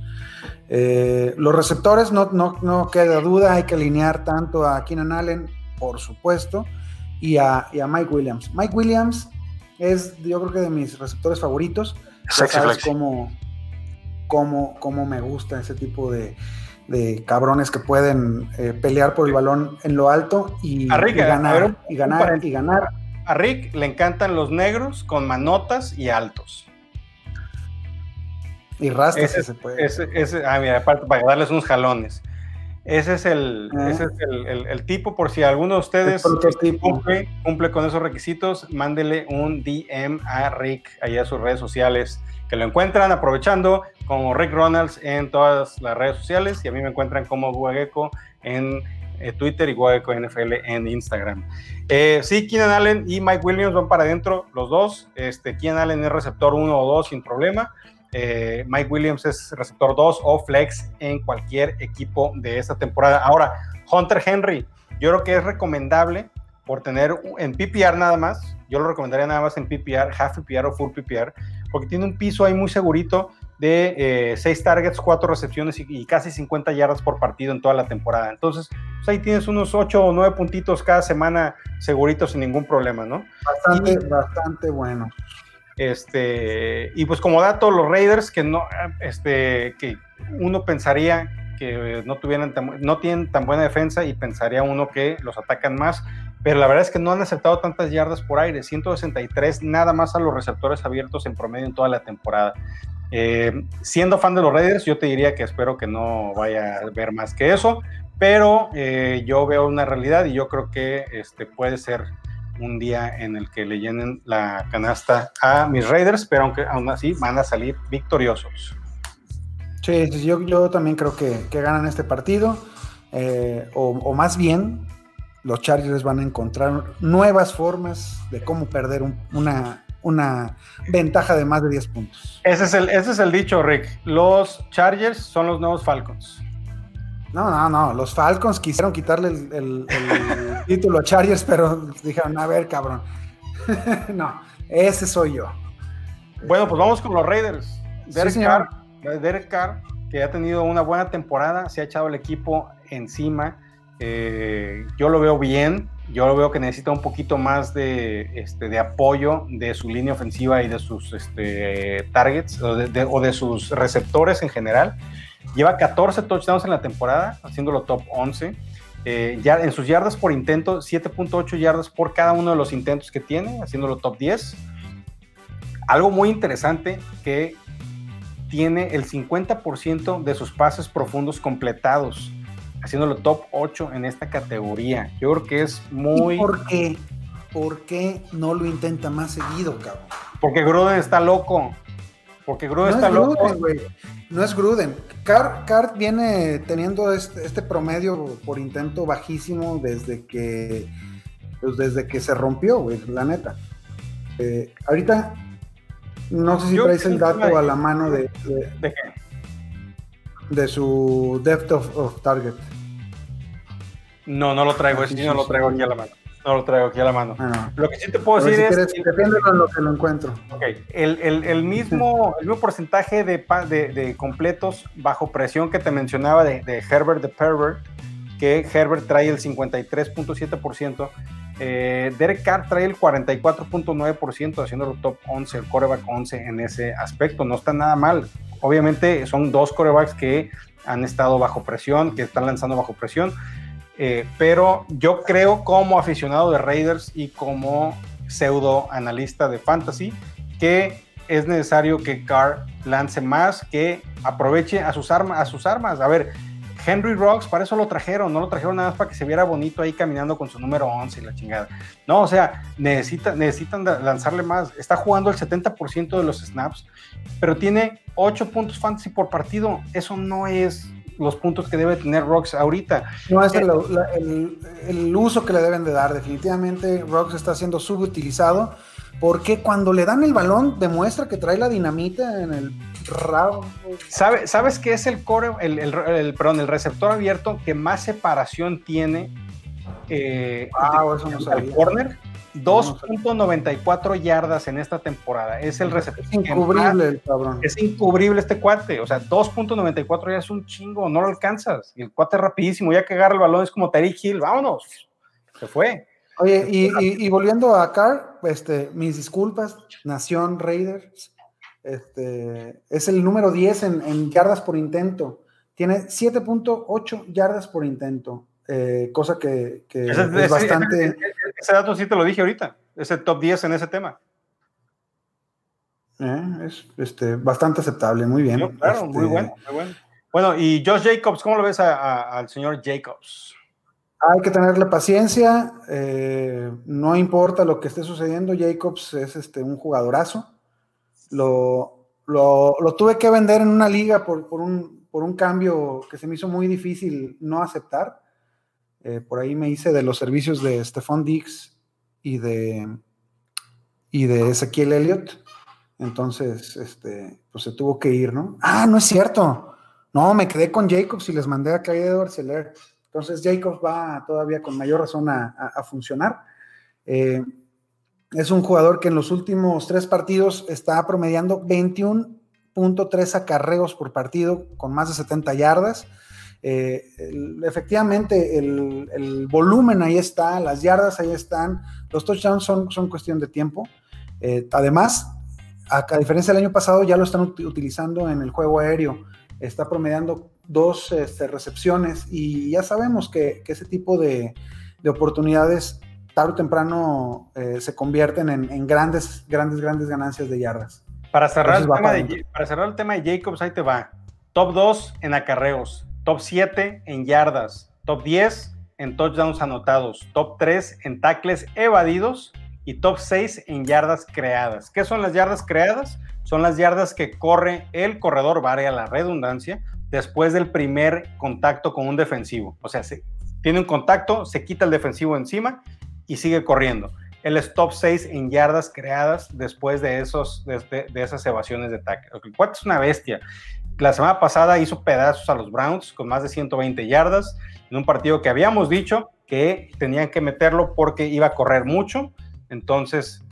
Eh, los receptores, no, no, no, queda duda, hay que alinear tanto a Keenan Allen, por supuesto, y a, Mike Williams. Mike Williams es, yo creo que de mis receptores favoritos. sabes cómo, cómo, me gusta ese tipo de, cabrones que pueden eh, pelear por el balón en lo alto y, ganar, y ganar, y ganar. A Rick le encantan los negros con manotas y altos. Y rastros se puede. ah, mira, aparte, para darles unos jalones. Ese es el, ah. ese es el, tipo, por si alguno de ustedes cumple, cumple, con esos requisitos, mándele un DM a Rick allá a sus redes sociales, que lo encuentran aprovechando como Rick Ronalds en todas las redes sociales y a mí me encuentran como Guageco en eh, Twitter y Guageco NFL en Instagram. Eh, sí, Keenan Allen y Mike Williams van para adentro, los dos. Este, Keenan Allen es receptor 1 o 2 sin problema. Eh, Mike Williams es receptor 2 o flex en cualquier equipo de esta temporada. Ahora, Hunter Henry, yo creo que es recomendable por tener en PPR nada más, yo lo recomendaría nada más en PPR, half PPR o full PPR, porque tiene un piso ahí muy segurito de 6 eh, targets, 4 recepciones y, casi 50 yardas por partido en toda la temporada. Entonces, pues ahí tienes unos 8 o 9 puntitos cada semana seguritos sin ningún problema, ¿no? Bastante, bastante bueno. Este, y pues como dato, los Raiders que no, este, que uno pensaría que no tuvieran no tienen tan buena defensa y pensaría uno que los atacan más, pero la verdad es que no han aceptado tantas yardas por aire, 163 nada más a los receptores abiertos en promedio en toda la temporada. Eh, siendo fan de los Raiders, yo te diría que espero que no vaya a ver más que eso, pero eh, yo veo una realidad y yo creo que este puede ser un día en el que le llenen la canasta a mis Raiders, pero aunque aún así van a salir victoriosos. Sí, yo, también creo que, ganan este partido, eh, o, más bien los Chargers van a encontrar nuevas formas de cómo perder una, una ventaja de más de 10 puntos. Ese es, el, ese es el dicho, Rick. Los Chargers son los nuevos Falcons. No, no, no. Los Falcons quisieron quitarle el, título a Chargers, pero dijeron, a ver, cabrón. no, ese soy yo. Bueno, pues vamos con los Raiders. Derek, Carr, Derek Carr, que ha tenido una buena temporada, se ha echado el equipo encima. Eh, yo lo veo bien. Yo veo que necesita un poquito más de, este, de apoyo de su línea ofensiva y de sus este, targets o de sus receptores en general. Lleva 14 touchdowns en la temporada, haciéndolo top 11. Eh, ya en sus yardas por intento, 7.8 yardas por cada uno de los intentos que tiene, haciéndolo top 10. Algo muy interesante que tiene el 50% de sus pases profundos completados, haciéndolo top 8 en esta categoría. Yo creo que es muy... por qué? ¿Por qué no lo intenta más seguido, cabrón? Porque Gruden está loco porque Gruden está loco. No es Gruden. Cart, viene teniendo este, este, promedio por intento bajísimo desde que, pues desde que se rompió, güey, la neta. Eh, ahorita, no sé si traes el dato a la mano de, de, de su depth of, target. No, no lo traigo, ese sí, no lo traigo aquí a la mano. No lo traigo aquí a la mano. Ah, lo que sí te puedo decir es. depende de lo que lo encuentro. Ok. El, mismo, el mismo porcentaje de, de, completos bajo presión que te mencionaba de, Herbert de Pervert, que Herbert trae el 53.7%. Eh, Derek Carr trae el 44.9%, haciendo el top 11, el coreback 11 en ese aspecto. No está nada mal. Obviamente son dos corebacks que han estado bajo presión, que están lanzando bajo presión. Eh, pero yo creo como aficionado de Raiders y como pseudo analista de fantasy que es necesario que Carr lance más, que aproveche a sus, a sus armas. A ver, Henry Rocks, para eso lo trajeron, no lo trajeron nada más para que se viera bonito ahí caminando con su número 11 y la chingada. No, o sea, necesita, necesitan lanzarle más. Está jugando el 70% de los snaps, pero tiene 8 puntos fantasy por partido. Eso no es los puntos que debe tener Rocks ahorita. No es el, uso que le deben de dar. Definitivamente Rocks está siendo subutilizado porque cuando le dan el balón demuestra que trae la dinamita en el rabo. ¿Sabe, ¿Sabes qué es el core, el, el, perdón, el receptor abierto que más separación tiene eh, ah, eso no sabía. corner? 2.94 yardas en esta temporada. Es el receptor. Es incubrible el cabrón. Es incubrible este cuate. O sea, 2.94 ya es un chingo, no lo alcanzas. Y el cuate es rapidísimo. Ya que agarra el balón es como Tariq Hill. Vámonos. Se fue. Oye, y, volviendo a Carr, este, mis disculpas, Nación Raiders. Este, es el número 10 en, en yardas por intento. Tiene 7.8 yardas por intento. Eh, cosa que, es, bastante... Ese, dato sí te lo dije ahorita, es el top 10 en ese tema. Eh, es este, bastante aceptable, muy bien. claro, muy, este, bueno, muy bueno. Bueno, y Josh Jacobs, ¿cómo lo ves al señor Jacobs? Hay que tenerle paciencia, eh, no importa lo que esté sucediendo, Jacobs es este, un jugadorazo. Lo, lo, lo tuve que vender en una liga por, por, un, por un cambio que se me hizo muy difícil no aceptar eh, por ahí me hice de los servicios de Stephon Dix y de, y de Ezequiel Elliott. Entonces, este, pues se tuvo que ir, ¿no? Ah, no es cierto. No, me quedé con Jacobs y les mandé a Clyde Edwards Entonces, Jacobs va todavía con mayor razón a, funcionar. Eh, es un jugador que en los últimos tres partidos está promediando 21.3 acarreos por partido con más de 70 yardas. Eh, efectivamente, el, volumen ahí está, las yardas ahí están, los touchdowns son, son cuestión de tiempo. Eh, además, a, diferencia del año pasado, ya lo están utilizando en el juego aéreo. Está promediando dos este, recepciones y ya sabemos que, ese tipo de, oportunidades tarde o temprano eh, se convierten en, grandes, grandes, grandes ganancias de yardas. Para cerrar, el tema de, para cerrar el tema de Jacobs, ahí te va. Top 2 en acarreos, top 7 en yardas, top 10 en touchdowns anotados, top 3 en tackles evadidos y top 6 en yardas creadas. ¿Qué son las yardas creadas? Son las yardas que corre el corredor, varia la redundancia, después del primer contacto con un defensivo. O sea, se, tiene un contacto, se quita el defensivo encima y sigue corriendo. Él es top 6 en yardas creadas después de, esos, de, esas evasiones de tackle. El cuate es una bestia. La semana pasada hizo pedazos a los Browns con más de 120 yardas en un partido que habíamos dicho que tenían que meterlo porque iba a correr mucho. Entonces.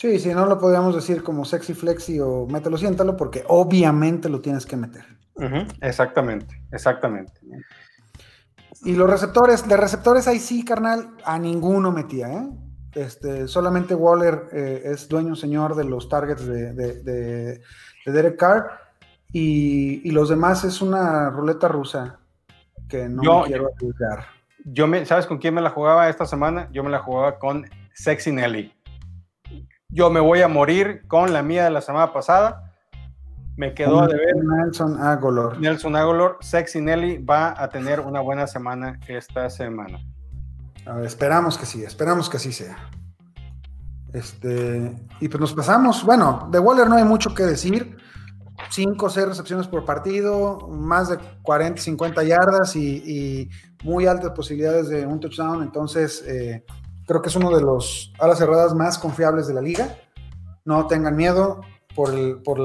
Sí, si no lo podríamos decir como sexy flexi o mételo, siéntalo, porque obviamente lo tienes que meter. Exactamente, exactamente. Y los receptores, de receptores ahí sí, carnal, a ninguno metía, ¿eh? Este, solamente Waller eh, es dueño señor de los targets de, de Derek Carr, y, los demás es una ruleta rusa que no quiero arriesgar. Yo me, ¿Sabes con quién me la jugaba esta semana? Yo me la jugaba con Sexy Nelly. Yo me voy a morir con la mía de la semana pasada. Me quedó de ver. Nelson Agolor. Nelson Agolor. Sexy Nelly va a tener una buena semana esta semana. esperamos que sí, esperamos que así sea. Este, y pues nos pasamos. Bueno, de Waller no hay mucho que decir. 5 o 6 recepciones por partido, más de 40, 50 yardas y, muy altas posibilidades de un touchdown. Entonces, eh, creo que es uno de los alas cerradas más confiables de la liga. No tengan miedo por, por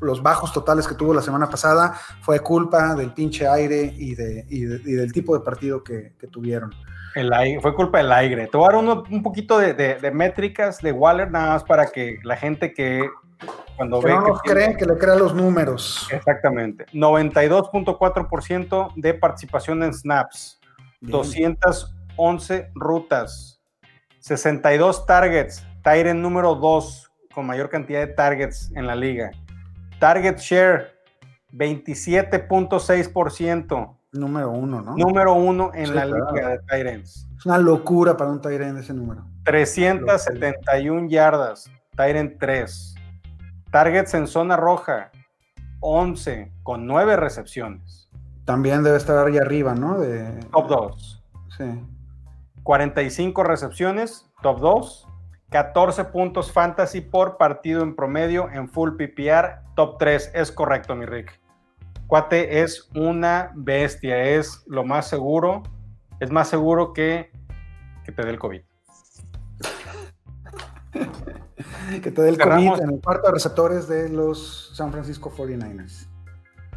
los bajos totales que tuvo la semana pasada. Fue culpa del pinche aire y, de, del tipo de partido que, tuvieron. El aire, fue culpa del aire. Te voy a dar un poquito de, de, métricas de Waller, nada más para que la gente que cuando ve. No que creen que le crea los números. Exactamente. 92.4% de participación en snaps, 211 rutas, 62 targets, Tyren número 2 con mayor cantidad de targets en la liga. Target share, 27.6%. Número uno, ¿no? Número uno en la liga de Tyrants. Es una locura para un Tyrant ese número. 371 yardas, Tyrant 3. Targets en zona roja, 11, con 9 recepciones. También debe estar ahí arriba, ¿no? De... Top 2. Sí. 45 recepciones, top 2. 14 puntos fantasy por partido en promedio en full PPR, top 3. Es correcto, mi Rick. Cuate es una bestia, es lo más seguro. Es más seguro que, que te dé el COVID. que te dé el COVID en el cuarto de receptores de los San Francisco 49ers.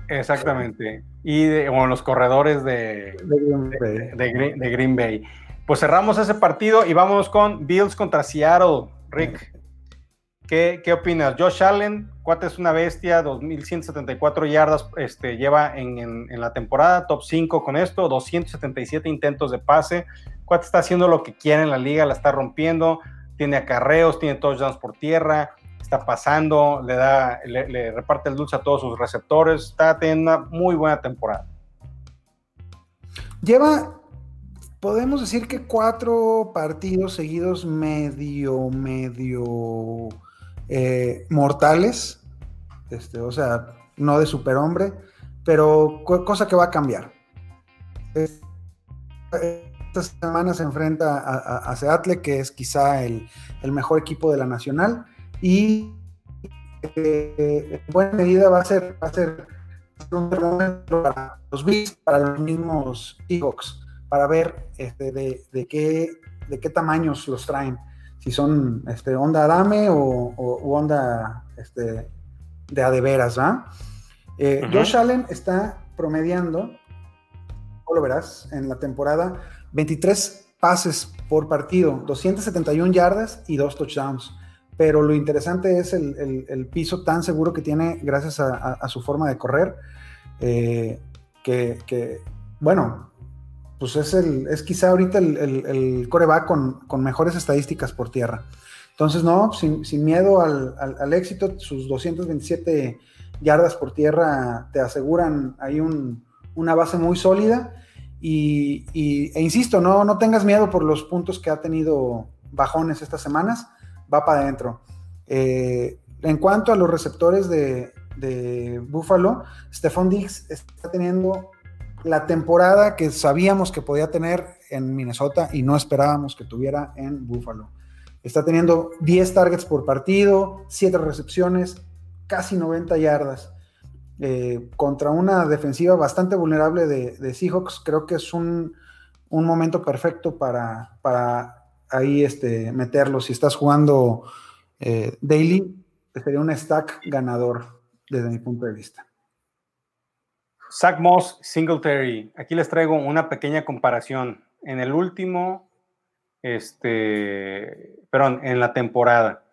Exactamente. Y de, los corredores de, de, Green Bay. Pues cerramos ese partido y vamos con Bills contra Seattle. Rick, ¿qué, qué opinas? Josh Allen, cuate es una bestia, 2.174 yardas este, lleva en, en, la temporada, top 5 con esto, 277 intentos de pase. Cuate está haciendo lo que quiere en la liga, la está rompiendo tiene acarreos, tiene touchdowns por tierra, está pasando, le da, le, reparte el dulce a todos sus receptores, está teniendo una muy buena temporada. Lleva, podemos decir que cuatro partidos seguidos medio, medio eh, mortales, este, o sea, no de superhombre, pero cosa que va a cambiar. Esta semana se enfrenta a, Seattle, que es quizá el, mejor equipo de la Nacional, y eh, en buena medida va a ser, va a ser un para los Bills, para los mismos Seahawks, para ver este, de, qué, de qué tamaños los traen, si son este, onda Adame o, onda este, de adeveras, ¿va? Eh, Josh Allen está promediando, o lo verás, en la temporada 23 pases por partido, 271 yardas y dos touchdowns. Pero lo interesante es el, piso tan seguro que tiene gracias a, su forma de correr, eh, que, bueno, pues es, el, es quizá ahorita el, coreback con, con, mejores estadísticas por tierra. Entonces, no, sin, miedo al, éxito, sus 227 yardas por tierra te aseguran ahí una base muy sólida y, e insisto, no, no tengas miedo por los puntos que ha tenido bajones estas semanas, va para adentro. Eh, en cuanto a los receptores de, de Buffalo, Stephon Diggs está teniendo la temporada que sabíamos que podía tener en Minnesota y no esperábamos que tuviera en Buffalo. Está teniendo 10 targets por partido, 7 recepciones, casi 90 yardas. Eh, contra una defensiva bastante vulnerable de, Seahawks, creo que es un, momento perfecto para, para ahí este, meterlo. Si estás jugando eh, daily, sería un stack ganador desde mi punto de vista. Zach Moss, Singletary. Aquí les traigo una pequeña comparación. En el último, este, perdón, en la temporada.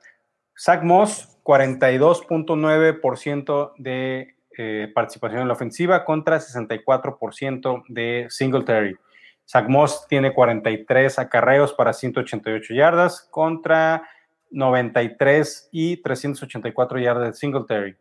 Zach Moss, 42.9% de eh, participación en la ofensiva contra 64% de Singletary. Zach Moss tiene 43 acarreos para 188 yardas contra 93 y 384 yardas de Singletary.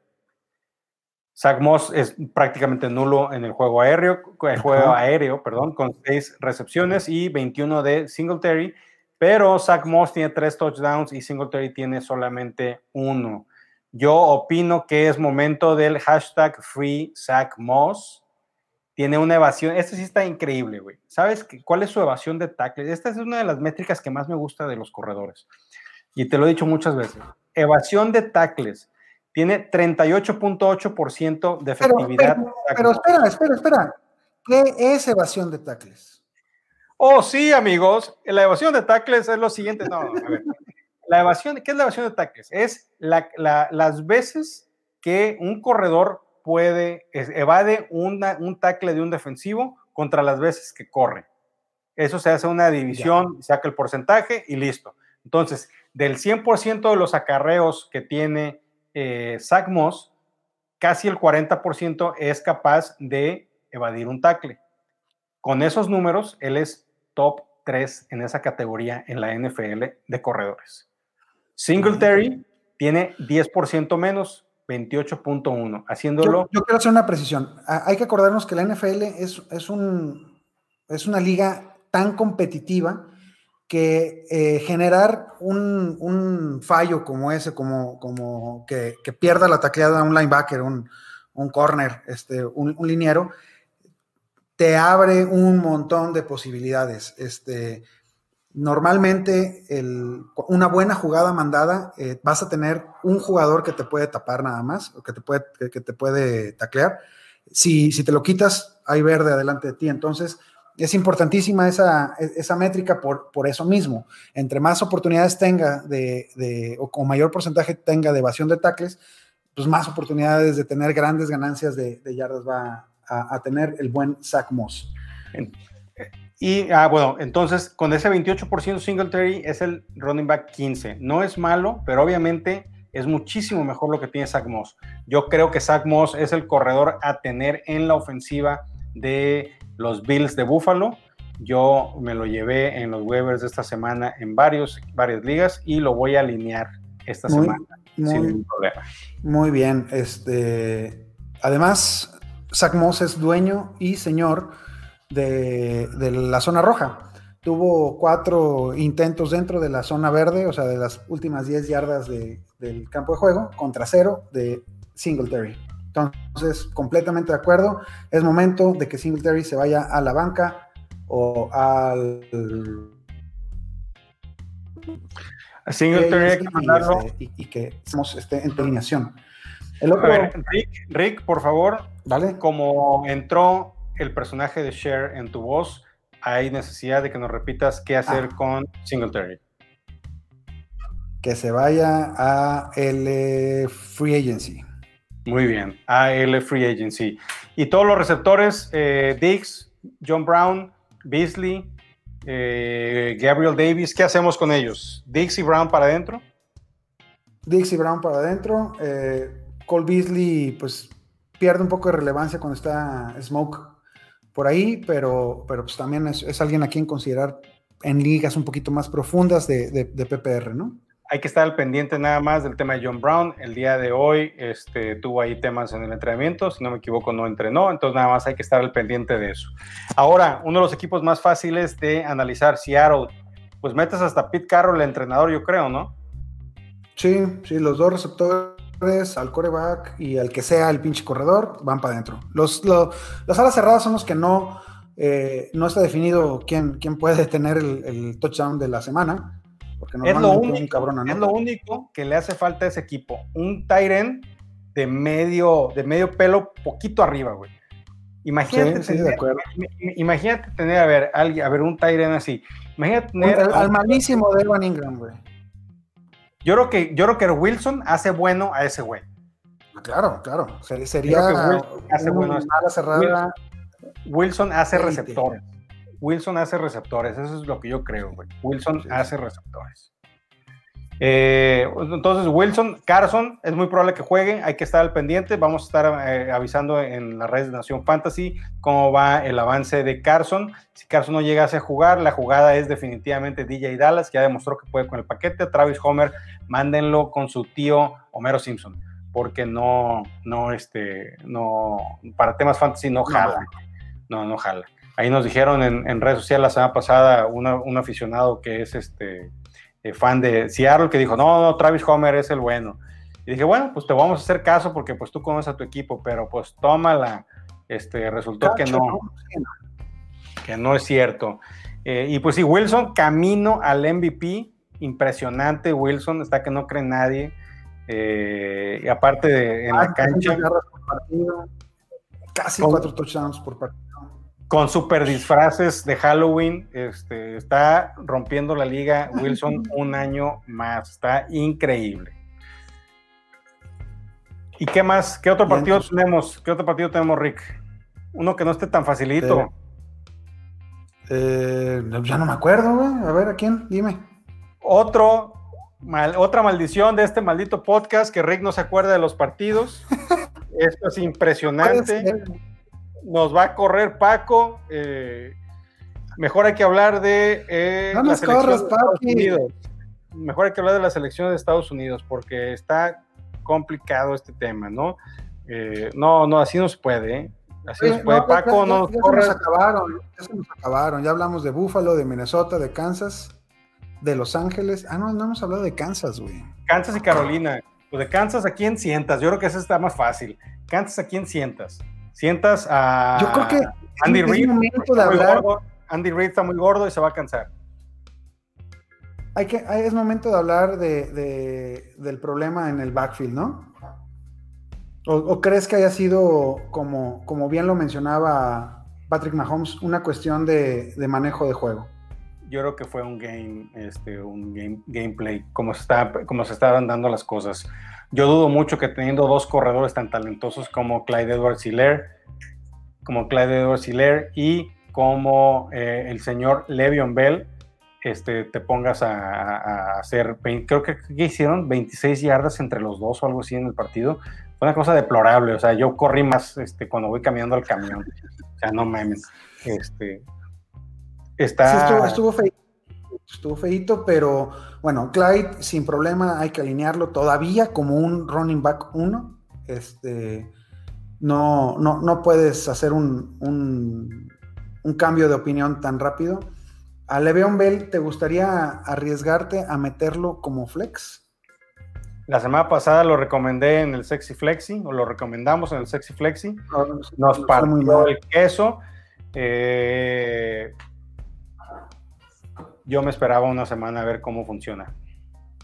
Zach Moss es prácticamente nulo en el juego aéreo, el juego aéreo, perdón, con 6 recepciones y 21 de Singletary, pero Zach Moss tiene 3 touchdowns y Singletary tiene solamente uno. Yo opino que es momento del hashtag Free Moss. tiene una evasión, este sí está increíble, güey. ¿Sabes cuál es su evasión de tackles? Esta es una de las métricas que más me gusta de los corredores. Y te lo he dicho muchas veces. Evasión de tackles. Tiene 38.8% de efectividad. Pero, espera, espera, espera. ¿Qué es evasión de tackles? Oh, sí, amigos. La evasión de tackles es lo siguiente. No, a ver. La evasión, ¿qué es la evasión de tackles? Es las veces que un corredor puede, evade un tackle de un defensivo contra las veces que corre. Eso se hace una división, saca el porcentaje y listo. Entonces, del 100% de los acarreos que tiene eh, Zach Moss, casi el 40% es capaz de evadir un tackle. Con esos números, él es top 3 en esa categoría en la NFL de corredores. Singletary tiene 10% menos, 28.1, haciéndolo. Yo, quiero hacer una precisión. Hay que acordarnos que la NFL es, es, un, es una liga tan competitiva que eh, generar un, fallo como ese, como, como que, pierda la tacleada un linebacker, un, un corner, este, un, un, liniero, te abre un montón de posibilidades. Este, normalmente una buena jugada mandada, eh, vas a tener un jugador que te puede tapar nada más, o que te puede, que, te puede taclear. Si, si, te lo quitas, hay verde adelante de ti. Entonces, es importantísima esa, esa métrica por, por eso mismo. Entre más oportunidades tenga de, o con mayor porcentaje tenga de evasión de tackles, pues más oportunidades de tener grandes ganancias de, yardas va a, tener el buen Zach Moss. Y, ah, bueno, entonces con ese 28% Singletary es el running back 15. No es malo, pero obviamente es muchísimo mejor lo que tiene Zach Moss. Yo creo que Zach Moss es el corredor a tener en la ofensiva de los Bills de Buffalo. Yo me lo llevé en los waivers de esta semana en varios, varias ligas y lo voy a alinear esta semana sin problema. Muy bien. Este, además, Zach Moss es dueño y señor de, la zona roja. Tuvo cuatro intentos dentro de la zona verde, o sea, de las últimas 10 yardas del campo de juego, contra cero de Singletary. Entonces, completamente de acuerdo. Es momento de que Singletary se vaya a la banca o al. A Singletary hay que mandarlo. Y, que estemos este, en alineación. Rick, Rick, por favor. Vale. Como entró el personaje de Cher en tu voz, hay necesidad de que nos repitas qué hacer ah. con Singletary. Que se vaya a el Free Agency. Muy bien, a el Free Agency. Y todos los receptores, eh, Dix, John Brown, Beasley, eh, Gabriel Davis, ¿qué hacemos con ellos? Dix y Brown para adentro. Dix y Brown para adentro. Eh, Cole Beasley, pues pierde un poco de relevancia cuando está Smoke por ahí, pero, pero pues también es, alguien a quien considerar en ligas un poquito más profundas de, PPR, ¿no? Hay que estar al pendiente nada más del tema de John Brown. El día de hoy este, tuvo ahí temas en el entrenamiento, si no me equivoco no entrenó, entonces nada más hay que estar al pendiente de eso. Ahora, uno de los equipos más fáciles de analizar, Seattle, pues metes hasta Pete Carroll, el entrenador, yo creo, ¿no? Sí, sí, los dos receptores al coreback y al que sea el pinche corredor, van para adentro. Los, las alas cerradas son los que no, eh, no está definido quién, quién puede tener el, touchdown de la semana. Porque es lo, único, un es lo único que le hace falta a ese equipo. Un Tyren de medio, de medio pelo, poquito arriba, güey. Imagínate, tener, imagínate tener, a ver, a ver, un Tyren así. Imagínate tener. al malísimo de Evan Ingram, güey. Yo creo que, yo creo que Wilson hace bueno a ese güey. Claro, claro. Sería Wilson hace bueno cerrada. Wilson, hace receptores. Wilson hace receptores. Eso es lo que yo creo, güey. Wilson hace receptores. Eh, entonces, Wilson, Carson, es muy probable que juegue, hay que estar al pendiente. Vamos a estar eh, avisando en las redes de Nación Fantasy cómo va el avance de Carson. Si Carson no llegase a jugar, la jugada es definitivamente DJ Dallas, que ya demostró que puede con el paquete. Travis Homer, mándenlo con su tío Homero Simpson, porque no, no, este, no, para temas fantasy no jala. No, no jala. Ahí nos dijeron en, redes sociales la semana pasada un aficionado que es este eh, fan de Seattle que dijo, no, no, Travis Homer es el bueno. Y dije, bueno, pues te vamos a hacer caso porque pues tú conoces a tu equipo, pero pues tómala, este, resultó que no, que no es cierto. Eh, y pues sí, Wilson camino al MVP, impresionante Wilson, está que no cree nadie. Eh, y aparte de en la cancha. Casi cuatro touchdowns por partido. Con super disfraces de Halloween, este, está rompiendo la liga Wilson un año más. Está increíble. ¿Y qué más? ¿Qué otro partido tenemos? ¿Qué otro partido tenemos, Rick? Uno que no esté tan facilito. Eh, ya no me acuerdo, güey. A ver, ¿a quién? Dime. Otro, otra maldición de este maldito podcast que Rick no se acuerda de los partidos. Esto es impresionante. Nos va a correr Paco. Eh, mejor hay que hablar de eh, no de Estados Unidos. Mejor hay que hablar de la selección de Estados Unidos porque está complicado este tema, ¿no? Eh, no, no, así no se puede, ¿eh? Así no se puede. Paco, no ya, se nos acabaron, ya se nos acabaron. Ya hablamos de Búfalo, de Minnesota, de Kansas, de Los Ángeles. Ah, no, no hemos hablado de Kansas, güey. Kansas y Carolina. Pues de Kansas a quién sientas. Yo creo que ese está más fácil. Kansas a quién sientas. Sientas a. Yo creo que Andy Reid. de hablar. Andy Reid está muy gordo y se va a cansar. Hay que, es momento de hablar de, del problema en el backfield, ¿no? ¿O, crees que haya sido, como, como bien lo mencionaba Patrick Mahomes, una cuestión de, manejo de juego? Yo creo que fue un game, este, un game, gameplay, como se, está, como se estaban dando las cosas. Yo dudo mucho que teniendo dos corredores tan talentosos como Clyde Edwards Hilaire, como Clyde Edwards Hilaire y como eh, el señor Le'Veon Bell, este, te pongas a, hacer, creo que, hicieron 26 yardas entre los dos o algo así en el partido. Fue una cosa deplorable, o sea, yo corrí más este, cuando voy caminando al camión. O sea, no mames. Este, está... estuvo, feito, estuvo feito, pero bueno, Clyde sin problema hay que alinearlo todavía como un running back 1. Este, no, no, no puedes hacer un, un, un cambio de opinión tan rápido ¿A Le'Veon Bell te gustaría arriesgarte a meterlo como flex? La semana pasada lo recomendé en el Sexy Flexi, o lo recomendamos en el Sexy Flexi. Nos partió el queso. Eh, yo me esperaba una semana a ver cómo funciona.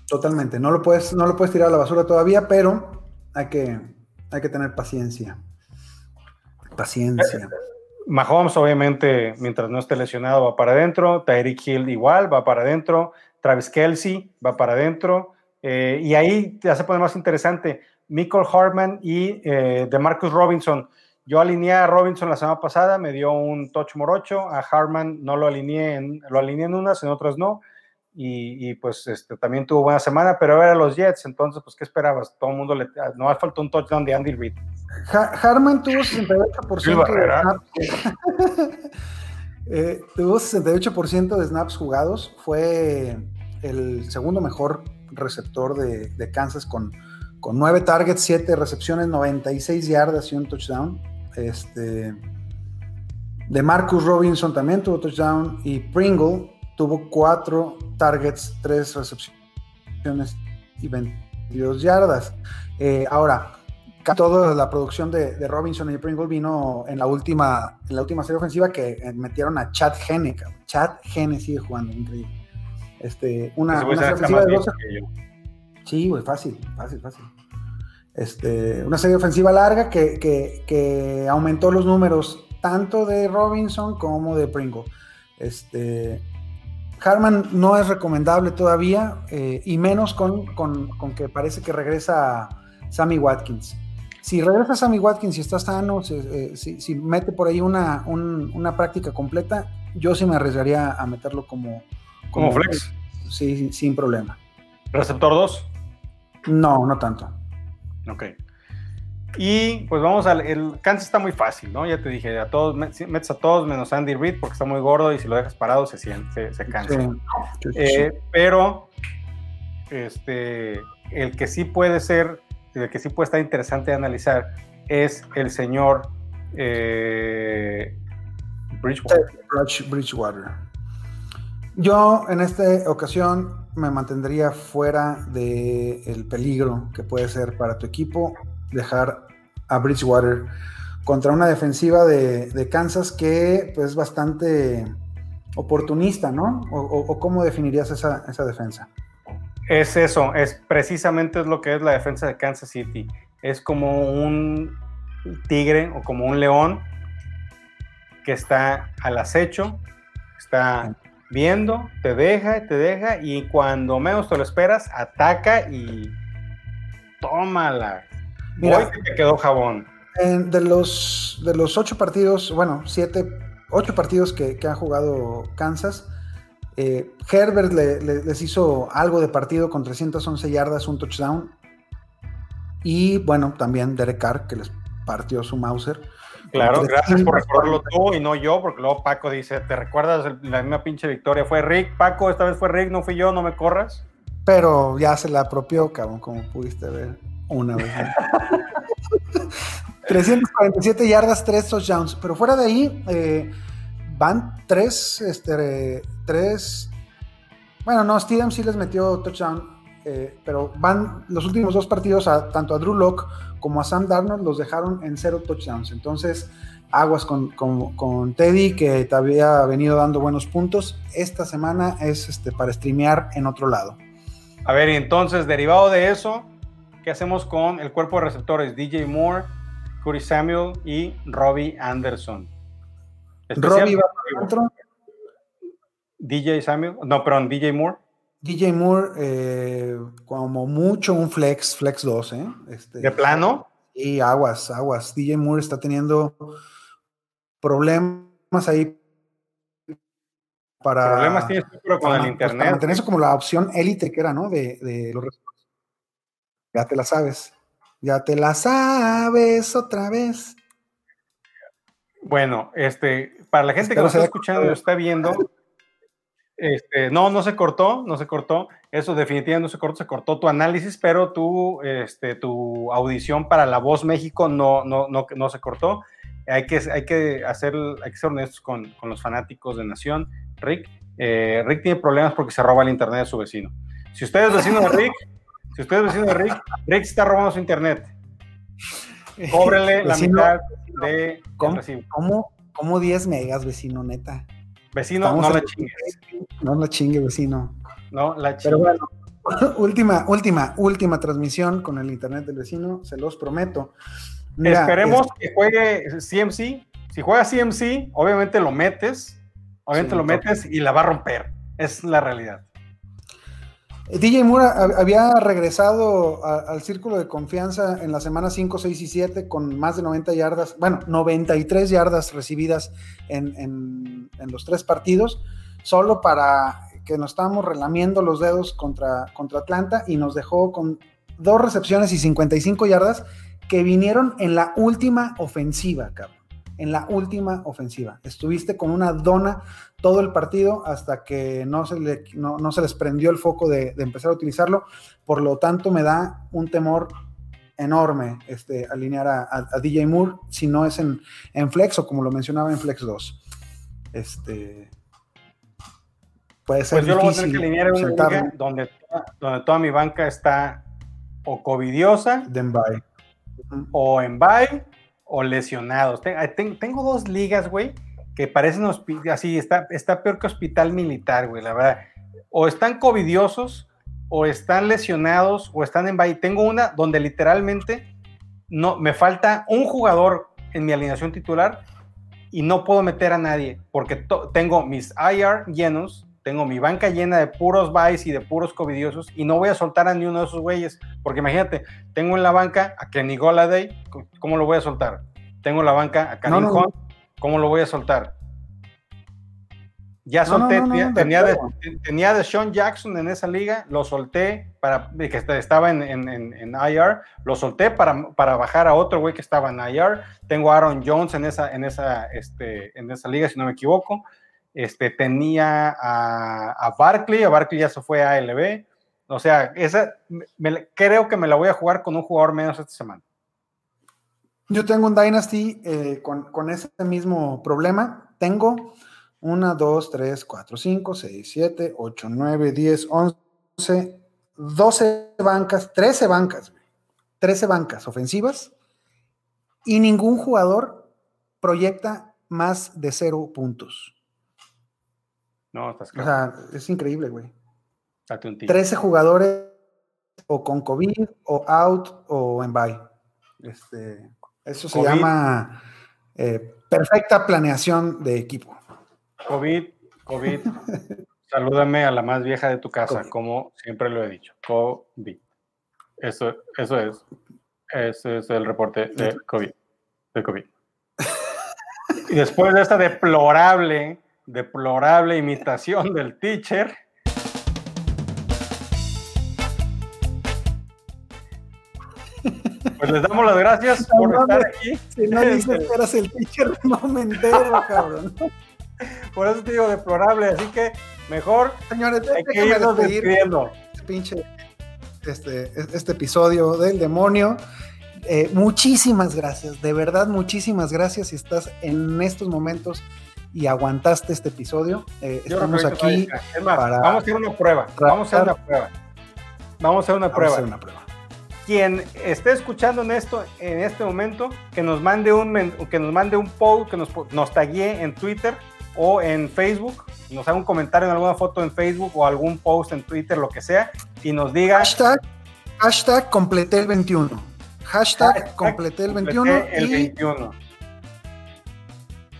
Totalmente. No lo puedes, no lo puedes tirar a la basura todavía, pero hay que, hay que tener paciencia. Paciencia. Mahomes, obviamente, mientras no esté lesionado, va para adentro. Tyreek Hill igual, va para adentro. Travis Kelsey va para adentro. Eh, y ahí ya se pone más interesante. Michael Hartman y eh, DeMarcus Robinson. Yo alineé a Robinson la semana pasada, me dio un touch morocho. A Hartman no lo alineé, en, lo alineé en unas, en otras no y, pues este, también tuvo buena semana, pero era los Jets, entonces, pues, ¿qué esperabas? Todo el mundo le. No faltó un touchdown de Andy Reid. Harman tuvo 68% de snaps. eh, tuvo 68% de snaps jugados. Fue el segundo mejor receptor de, de Kansas con, con 9 targets, 7 recepciones, 96 yardas y un touchdown. Este, de Marcus Robinson también tuvo touchdown y Pringle tuvo cuatro targets, tres recepciones y 22 yardas. Eh, ahora, toda la producción de, Robinson y Pringle vino en la última, en la última serie ofensiva que eh, metieron a Chad Henne. Chad Henne sigue jugando, increíble. Este, una, una serie ofensiva de 12. Sí, güey, fácil, fácil, fácil. Este, una serie ofensiva larga que, que, que, aumentó los números tanto de Robinson como de Pringle. Este, Harman no es recomendable todavía, eh, y menos con, que parece que regresa Sammy Watkins. Si regresa Sammy Watkins y está sano, eh, si, mete por ahí una, práctica completa, yo sí me arriesgaría a meterlo como, como, flex. Sí, sin problema. ¿Receptor 2? No, no tanto. Ok. Y pues vamos al. El Kansas está muy fácil, ¿no? Ya te dije, a todos, metes a todos menos Andy Reid porque está muy gordo y si lo dejas parado se, se, se cansa. Eh, pero este, el que sí puede ser, el que sí puede estar interesante de analizar es el señor eh, Bridgewater. Bridgewater. Yo en esta ocasión me mantendría fuera del el peligro que puede ser para tu equipo dejar a Bridgewater contra una defensiva de, Kansas que pues, es bastante oportunista, ¿no? ¿O, cómo definirías esa, esa, defensa? Es eso, es precisamente lo que es la defensa de Kansas City. Es como un tigre o como un león que está al acecho, está viendo, te deja, te deja y cuando menos te lo esperas, ataca y tómala. Mira, que te quedó jabón de, los, de los ocho partidos, bueno, siete, ocho partidos que, ha jugado Kansas, eh, Herbert les hizo algo de partido con 311 yardas, un touchdown. Y bueno, también Derek Carr, que les partió su Mauser. Claro, gracias por recordarlo tú y no yo, porque luego Paco dice, ¿te recuerdas la misma pinche victoria? Fue Rick, Paco, esta vez fue Rick, no fui yo, no me corras. Pero ya se la apropió, cabrón, como pudiste ver una vez. 347 yardas, 3 touchdowns. Pero fuera de ahí, eh, van 3, este, tres. Bueno, no, Steven sí les metió touchdown. Eh, pero van los últimos dos partidos, a, tanto a Drew Locke como a Sam Darnold, los dejaron en cero touchdowns. Entonces, aguas con, con, Teddy, que te había venido dando buenos puntos. Esta semana es este, para streamear en otro lado. A ver, y entonces, derivado de eso, ¿qué hacemos con el cuerpo de receptores? DJ Moore, Curry Samuel y Robbie Anderson. Robbie va para. DJ Samuel, no, perdón, DJ Moore. DJ Moore, eh, como mucho un flex, flex 2, ¿eh? Este, ¿De plano? Y aguas, aguas. DJ Moore está teniendo problemas ahí para. Problemas tienes con el internet. Para mantener eso como la opción élite que era, ¿no? De, de los Ya te la sabes. Ya te la sabes otra vez. Bueno, este, para la gente que nos está escuchando y está viendo, este, no, no se cortó, no se cortó. Eso definitivamente no se cortó, se cortó tu análisis, pero tu, este, tu audición para La Voz México no, no, no, no se cortó. Hay que, hay que, hacer, hay que ser honestos con, con los fanáticos de Nación. Rick, eh, Rick tiene problemas porque se roba el internet de su vecino. Si usted es vecino de Rick, si usted es vecino de Rick, Rick está robando su internet. Cóbrele la mitad de ¿cómo, ¿cómo, ¿Cómo 10 megas, vecino, neta? Vecino, no la chingues. No la chingue, vecino. No la chingue. Pero bueno, última, última, última transmisión con el internet del vecino, se los prometo. Esperemos que juegue CMC. Si juega CMC, obviamente lo metes, obviamente lo metes y la va a romper. Es la realidad. DJ Moore había regresado al círculo de confianza en la semana 5, 6 y 7 con más de 90 yardas, bueno, 93 yardas recibidas en, los tres partidos, solo para que nos estábamos relamiendo los dedos contra, contra Atlanta y nos dejó con dos recepciones y 55 yardas que vinieron en la última ofensiva, cabrón en la última ofensiva. Estuviste con una dona todo el partido hasta que no se, le, no, se les prendió el foco de, empezar a utilizarlo. Por lo tanto, me da un temor enorme este, alinear a, DJ Moore si no es en, Flex o como lo mencionaba en Flex 2. Este, puede ser pues yo difícil lo voy a tener que alinear en un donde, donde toda mi banca está o covidiosa o en bye o lesionados. Tengo dos ligas, güey, que parecen así, está, está peor que hospital militar, güey, la verdad. O están covidiosos, o están lesionados, o están en bye. Tengo una donde literalmente no, me falta un jugador en mi alineación titular y no puedo meter a nadie porque tengo mis IR llenos tengo mi banca llena de puros buys y de puros covidiosos y no voy a soltar a ni uno de esos güeyes, porque imagínate, tengo en la banca a Kenny Goladay, ¿cómo lo voy a soltar? Tengo en la banca a Kenny Hunt, ¿cómo lo voy a soltar? Ya solté, tenía, de, tenía de Sean Jackson en esa liga, lo solté para que estaba en, en, IR, lo solté para, para bajar a otro güey que estaba en IR. Tengo a Aaron Jones en esa, en esa, este, en esa liga, si no me equivoco. Este, tenía a, a Barkley, a Barkley ya se fue a ALB. O sea, esa, creo que me la voy a jugar con un jugador menos esta semana. Yo tengo un Dynasty eh, con, ese mismo problema. Tengo una, dos, tres, cuatro, cinco, seis, siete, ocho, nueve, diez, once, doce bancas, trece bancas, trece bancas ofensivas y ningún jugador proyecta más de cero puntos. No, estás O sea, es increíble, güey. Date un tiro. 13 jugadores o con COVID o out o en bye. Este, eso se COVID. llama eh, perfecta planeación de equipo. COVID, COVID. Salúdame a la más vieja de tu casa, COVID. como siempre lo he dicho. COVID. Eso, eso es. Ese es el reporte de COVID. De COVID. Y después de esta deplorable, deplorable imitación del teacher. Pues les damos las gracias por No estar aquí. Si no dices que eras el teacher, no me entero, cabrón. Por eso te digo deplorable, así que mejor Señores, hay que irnos despedir despidiendo. este pinche este, este episodio del demonio. Eh, muchísimas gracias, de verdad, muchísimas gracias si estás en estos momentos y aguantaste este episodio. Eh, estamos aquí. todavía- Es más, para vamos a hacer una prueba. Vamos a hacer una prueba. Vamos a hacer una Vamos a prueba. hacer una prueba. Quien esté escuchando en esto en este momento, que nos mande un que nos mande un post, que nos, nos taguee en Twitter o en Facebook, nos haga un comentario en alguna foto en Facebook o algún post en Twitter, lo que sea, y nos diga Hashtag, hashtag completé el 21. Hashtag, Hashtag completé el completé 21. el y, 21.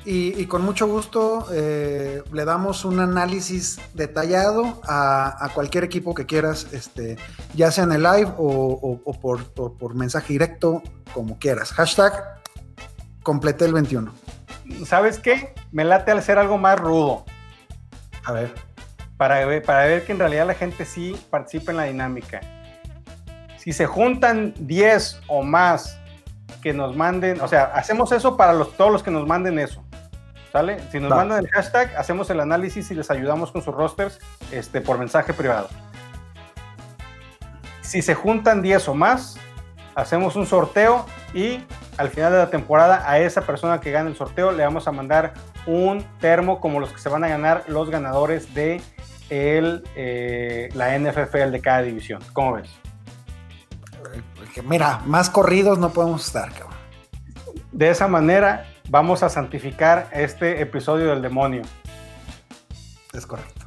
Y- y con mucho gusto eh, le damos un análisis detallado a, a cualquier equipo que quieras, este, ya sea en el live o, o- o por, o por mensaje directo, como quieras. Hashtag completé el 21. ¿Sabes qué? Me late al ser algo más rudo. A ver. para ver, para ver que en realidad la gente sí participa en la dinámica. Si se juntan 10 o más que nos manden, o sea, hacemos eso para los, todos los que nos manden eso. ¿Sale? Si nos Va. mandan el hashtag, hacemos el análisis y les ayudamos con sus rosters este, por mensaje privado. Si se juntan 10 o más, hacemos un sorteo y al final de la temporada a esa persona que gane el sorteo le vamos a mandar un termo como los que se van a ganar los ganadores de el, eh, la NFFL de cada división. ¿Cómo ves? Mira, más corridos no podemos estar, cabrón. De esa manera vamos a santificar este episodio del demonio. Es correcto.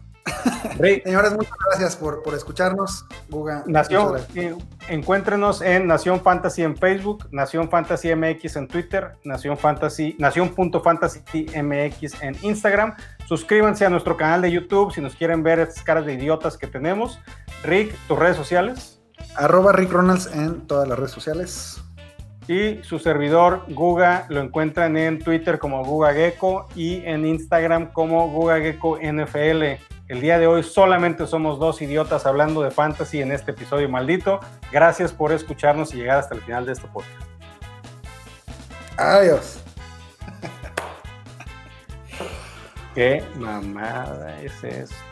Rey, Señores, muchas gracias por, por escucharnos. Guga, Nación, eh, encuéntrenos en Nación Fantasy en Facebook, Nación Fantasy MX en Twitter, Nación Fantasy, Nación.fantasy MX en Instagram. Suscríbanse a nuestro canal de YouTube si nos quieren ver estas caras de idiotas que tenemos. Rick, tus redes sociales Arroba Rick Ronalds en todas las redes sociales. Y su servidor Guga lo encuentran en Twitter como Guga Gecko y en Instagram como Guga Gecko NFL. El día de hoy solamente somos dos idiotas hablando de fantasy en este episodio maldito. Gracias por escucharnos y llegar hasta el final de este podcast. Adiós. ¿Qué mamada es esto?